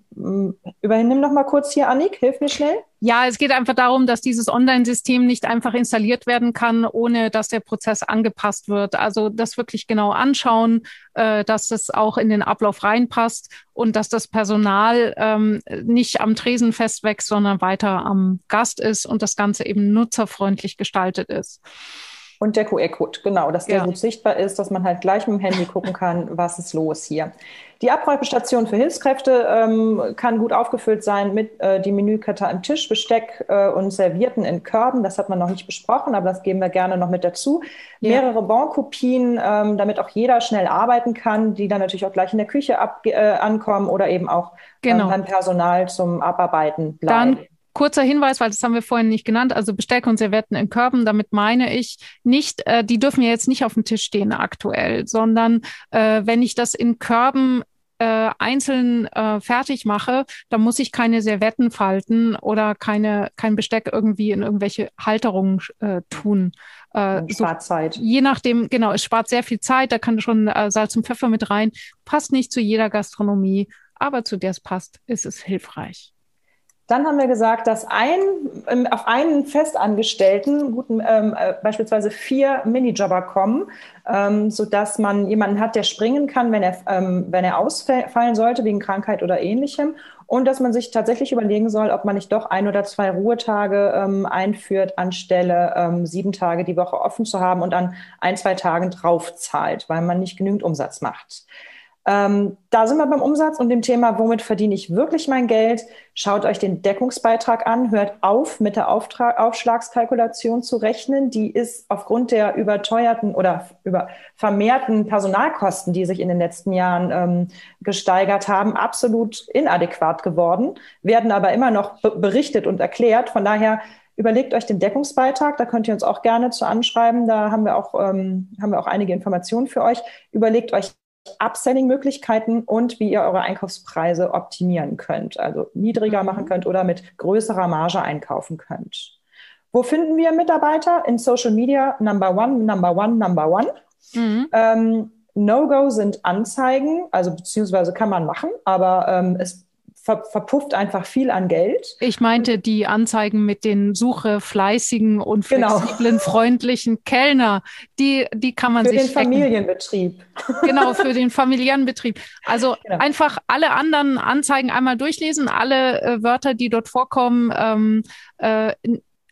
übernimm noch mal kurz hier, Annik, hilf mir schnell. Ja, es geht einfach darum, dass dieses Online-System nicht einfach installiert werden kann, ohne dass der Prozess angepasst wird. Also das wirklich genau anschauen, äh, dass es auch in den Ablauf reinpasst und dass das Personal ähm, nicht am Tresen festwächst, sondern weiter am Gast ist und das Ganze eben nutzerfreundlich gestaltet ist. Und der QR-Code, genau, dass der ja. gut sichtbar ist, dass man halt gleich mit dem Handy gucken kann, was ist los hier. Die Abräumstation für Hilfskräfte ähm, kann gut aufgefüllt sein mit äh, die Menükarte am Tisch, Besteck äh, und Servierten in Körben. Das hat man noch nicht besprochen, aber das geben wir gerne noch mit dazu. Ja. Mehrere Bonkopien, ähm, damit auch jeder schnell arbeiten kann, die dann natürlich auch gleich in der Küche ab, äh, ankommen oder eben auch genau. ähm, beim Personal zum Abarbeiten bleiben. Dann Kurzer Hinweis, weil das haben wir vorhin nicht genannt, also Besteck und Servietten in Körben, damit meine ich nicht, äh, die dürfen ja jetzt nicht auf dem Tisch stehen aktuell, sondern äh, wenn ich das in Körben äh, einzeln äh, fertig mache, dann muss ich keine Servetten falten oder keine, kein Besteck irgendwie in irgendwelche Halterungen äh, tun. Äh, spart so, Zeit. Je nachdem, genau, es spart sehr viel Zeit, da kann schon äh, Salz und Pfeffer mit rein. Passt nicht zu jeder Gastronomie, aber zu der es passt, ist es hilfreich. Dann haben wir gesagt, dass ein, ähm, auf einen Festangestellten guten, ähm, äh, beispielsweise vier Minijobber kommen, ähm, sodass man jemanden hat, der springen kann, wenn er, ähm, wenn er ausfallen sollte wegen Krankheit oder ähnlichem. Und dass man sich tatsächlich überlegen soll, ob man nicht doch ein oder zwei Ruhetage ähm, einführt, anstelle ähm, sieben Tage die Woche offen zu haben und an ein, zwei Tagen draufzahlt, weil man nicht genügend Umsatz macht. Ähm, da sind wir beim Umsatz und dem Thema, womit verdiene ich wirklich mein Geld? Schaut euch den Deckungsbeitrag an, hört auf, mit der Auftrag, Aufschlagskalkulation zu rechnen. Die ist aufgrund der überteuerten oder über vermehrten Personalkosten, die sich in den letzten Jahren ähm, gesteigert haben, absolut inadäquat geworden, werden aber immer noch berichtet und erklärt. Von daher Überlegt euch den Deckungsbeitrag, da könnt ihr uns auch gerne zu anschreiben. Da haben wir auch, ähm, haben wir auch einige Informationen für euch. Überlegt euch Upselling-Möglichkeiten und wie ihr eure Einkaufspreise optimieren könnt, also niedriger mhm. machen könnt oder mit größerer Marge einkaufen könnt. Wo finden wir Mitarbeiter? In Social Media, Number One, Number One, Number One. Mhm. Ähm, No-Go sind Anzeigen, also beziehungsweise kann man machen, aber ähm, es ver verpufft einfach viel an Geld. Ich meinte die Anzeigen mit den Suche fleißigen und genau. flexiblen, genau. freundlichen Kellner. Die, die kann man für sich. Für den stecken. Familienbetrieb. Genau, für den familiären Betrieb. Also genau. einfach alle anderen Anzeigen einmal durchlesen, alle äh, Wörter, die dort vorkommen, ähm, äh,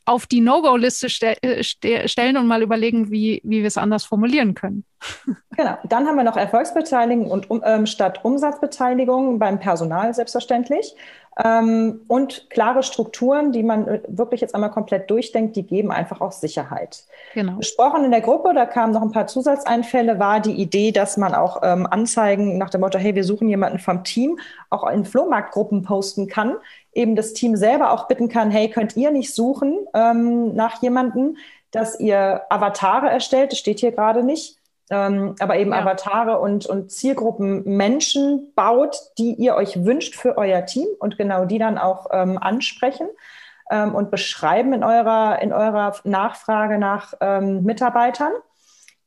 auf die No-Go-Liste ste äh, ste stellen und mal überlegen, wie, wie wir es anders formulieren können. Genau. Dann haben wir noch Erfolgsbeteiligung und ähm, statt Umsatzbeteiligung beim Personal selbstverständlich. Ähm, und klare Strukturen, die man äh, wirklich jetzt einmal komplett durchdenkt, die geben einfach auch Sicherheit. Genau. Besprochen in der Gruppe, da kamen noch ein paar Zusatzeinfälle, war die Idee, dass man auch ähm, Anzeigen nach dem Motto, hey, wir suchen jemanden vom Team, auch in Flohmarktgruppen posten kann, eben das Team selber auch bitten kann, hey, könnt ihr nicht suchen ähm, nach jemanden, dass ihr Avatare erstellt, das steht hier gerade nicht, ähm, aber eben ja. Avatare und, und Zielgruppen Menschen baut, die ihr euch wünscht für euer Team und genau die dann auch ähm, ansprechen ähm, und beschreiben in eurer, in eurer Nachfrage nach ähm, Mitarbeitern.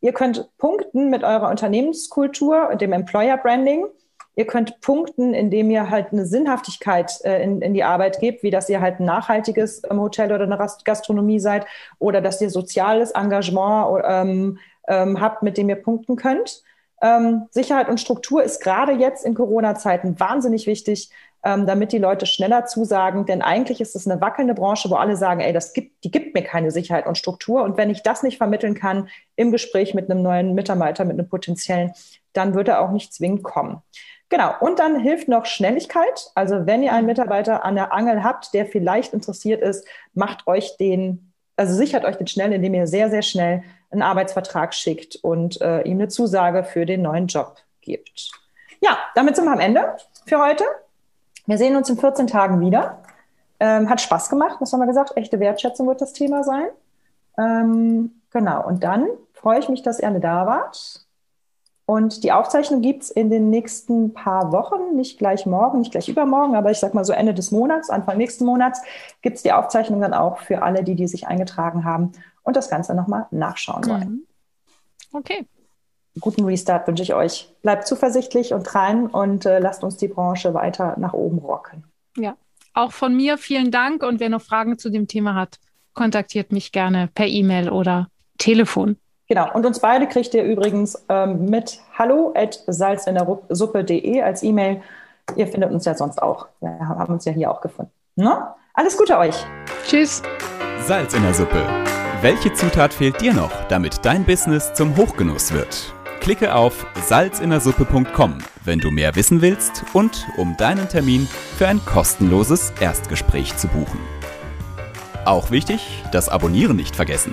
Ihr könnt punkten mit eurer Unternehmenskultur und dem Employer Branding. Ihr könnt punkten, indem ihr halt eine Sinnhaftigkeit äh, in, in die Arbeit gebt, wie dass ihr halt ein nachhaltiges ähm, Hotel oder eine Gastronomie seid oder dass ihr soziales Engagement ähm, ähm, habt, mit dem ihr punkten könnt. Ähm, Sicherheit und Struktur ist gerade jetzt in Corona-Zeiten wahnsinnig wichtig, ähm, damit die Leute schneller zusagen. Denn eigentlich ist es eine wackelnde Branche, wo alle sagen, ey, das gibt, die gibt mir keine Sicherheit und Struktur. Und wenn ich das nicht vermitteln kann im Gespräch mit einem neuen Mitarbeiter, mit einem potenziellen, dann wird er auch nicht zwingend kommen. Genau. Und dann hilft noch Schnelligkeit. Also wenn ihr einen Mitarbeiter an der Angel habt, der vielleicht interessiert ist, macht euch den, also sichert euch den schnell, indem ihr sehr, sehr schnell einen Arbeitsvertrag schickt und äh, ihm eine Zusage für den neuen Job gibt. Ja, damit sind wir am Ende für heute. Wir sehen uns in 14 Tagen wieder. Ähm, hat Spaß gemacht, was haben wir gesagt? Echte Wertschätzung wird das Thema sein. Ähm, genau. Und dann freue ich mich, dass ihr alle da wart. Und die Aufzeichnung gibt es in den nächsten paar Wochen, nicht gleich morgen, nicht gleich übermorgen, aber ich sage mal so Ende des Monats, Anfang nächsten Monats, gibt es die Aufzeichnung dann auch für alle, die, die sich eingetragen haben und das Ganze nochmal nachschauen wollen. Mhm. Okay. Guten Restart wünsche ich euch. Bleibt zuversichtlich und rein und äh, lasst uns die Branche weiter nach oben rocken. Ja, auch von mir vielen Dank und wer noch Fragen zu dem Thema hat, kontaktiert mich gerne per E-Mail oder Telefon. Genau, und uns beide kriegt ihr übrigens ähm, mit hallo at salzindersuppe.de als E-Mail. Ihr findet uns ja sonst auch. Wir haben uns ja hier auch gefunden. Ne? Alles Gute euch. Tschüss. Salz in der Suppe. Welche Zutat fehlt dir noch, damit dein Business zum Hochgenuss wird? Klicke auf salzinnersuppe.com, wenn du mehr wissen willst und um deinen Termin für ein kostenloses Erstgespräch zu buchen. Auch wichtig, das Abonnieren nicht vergessen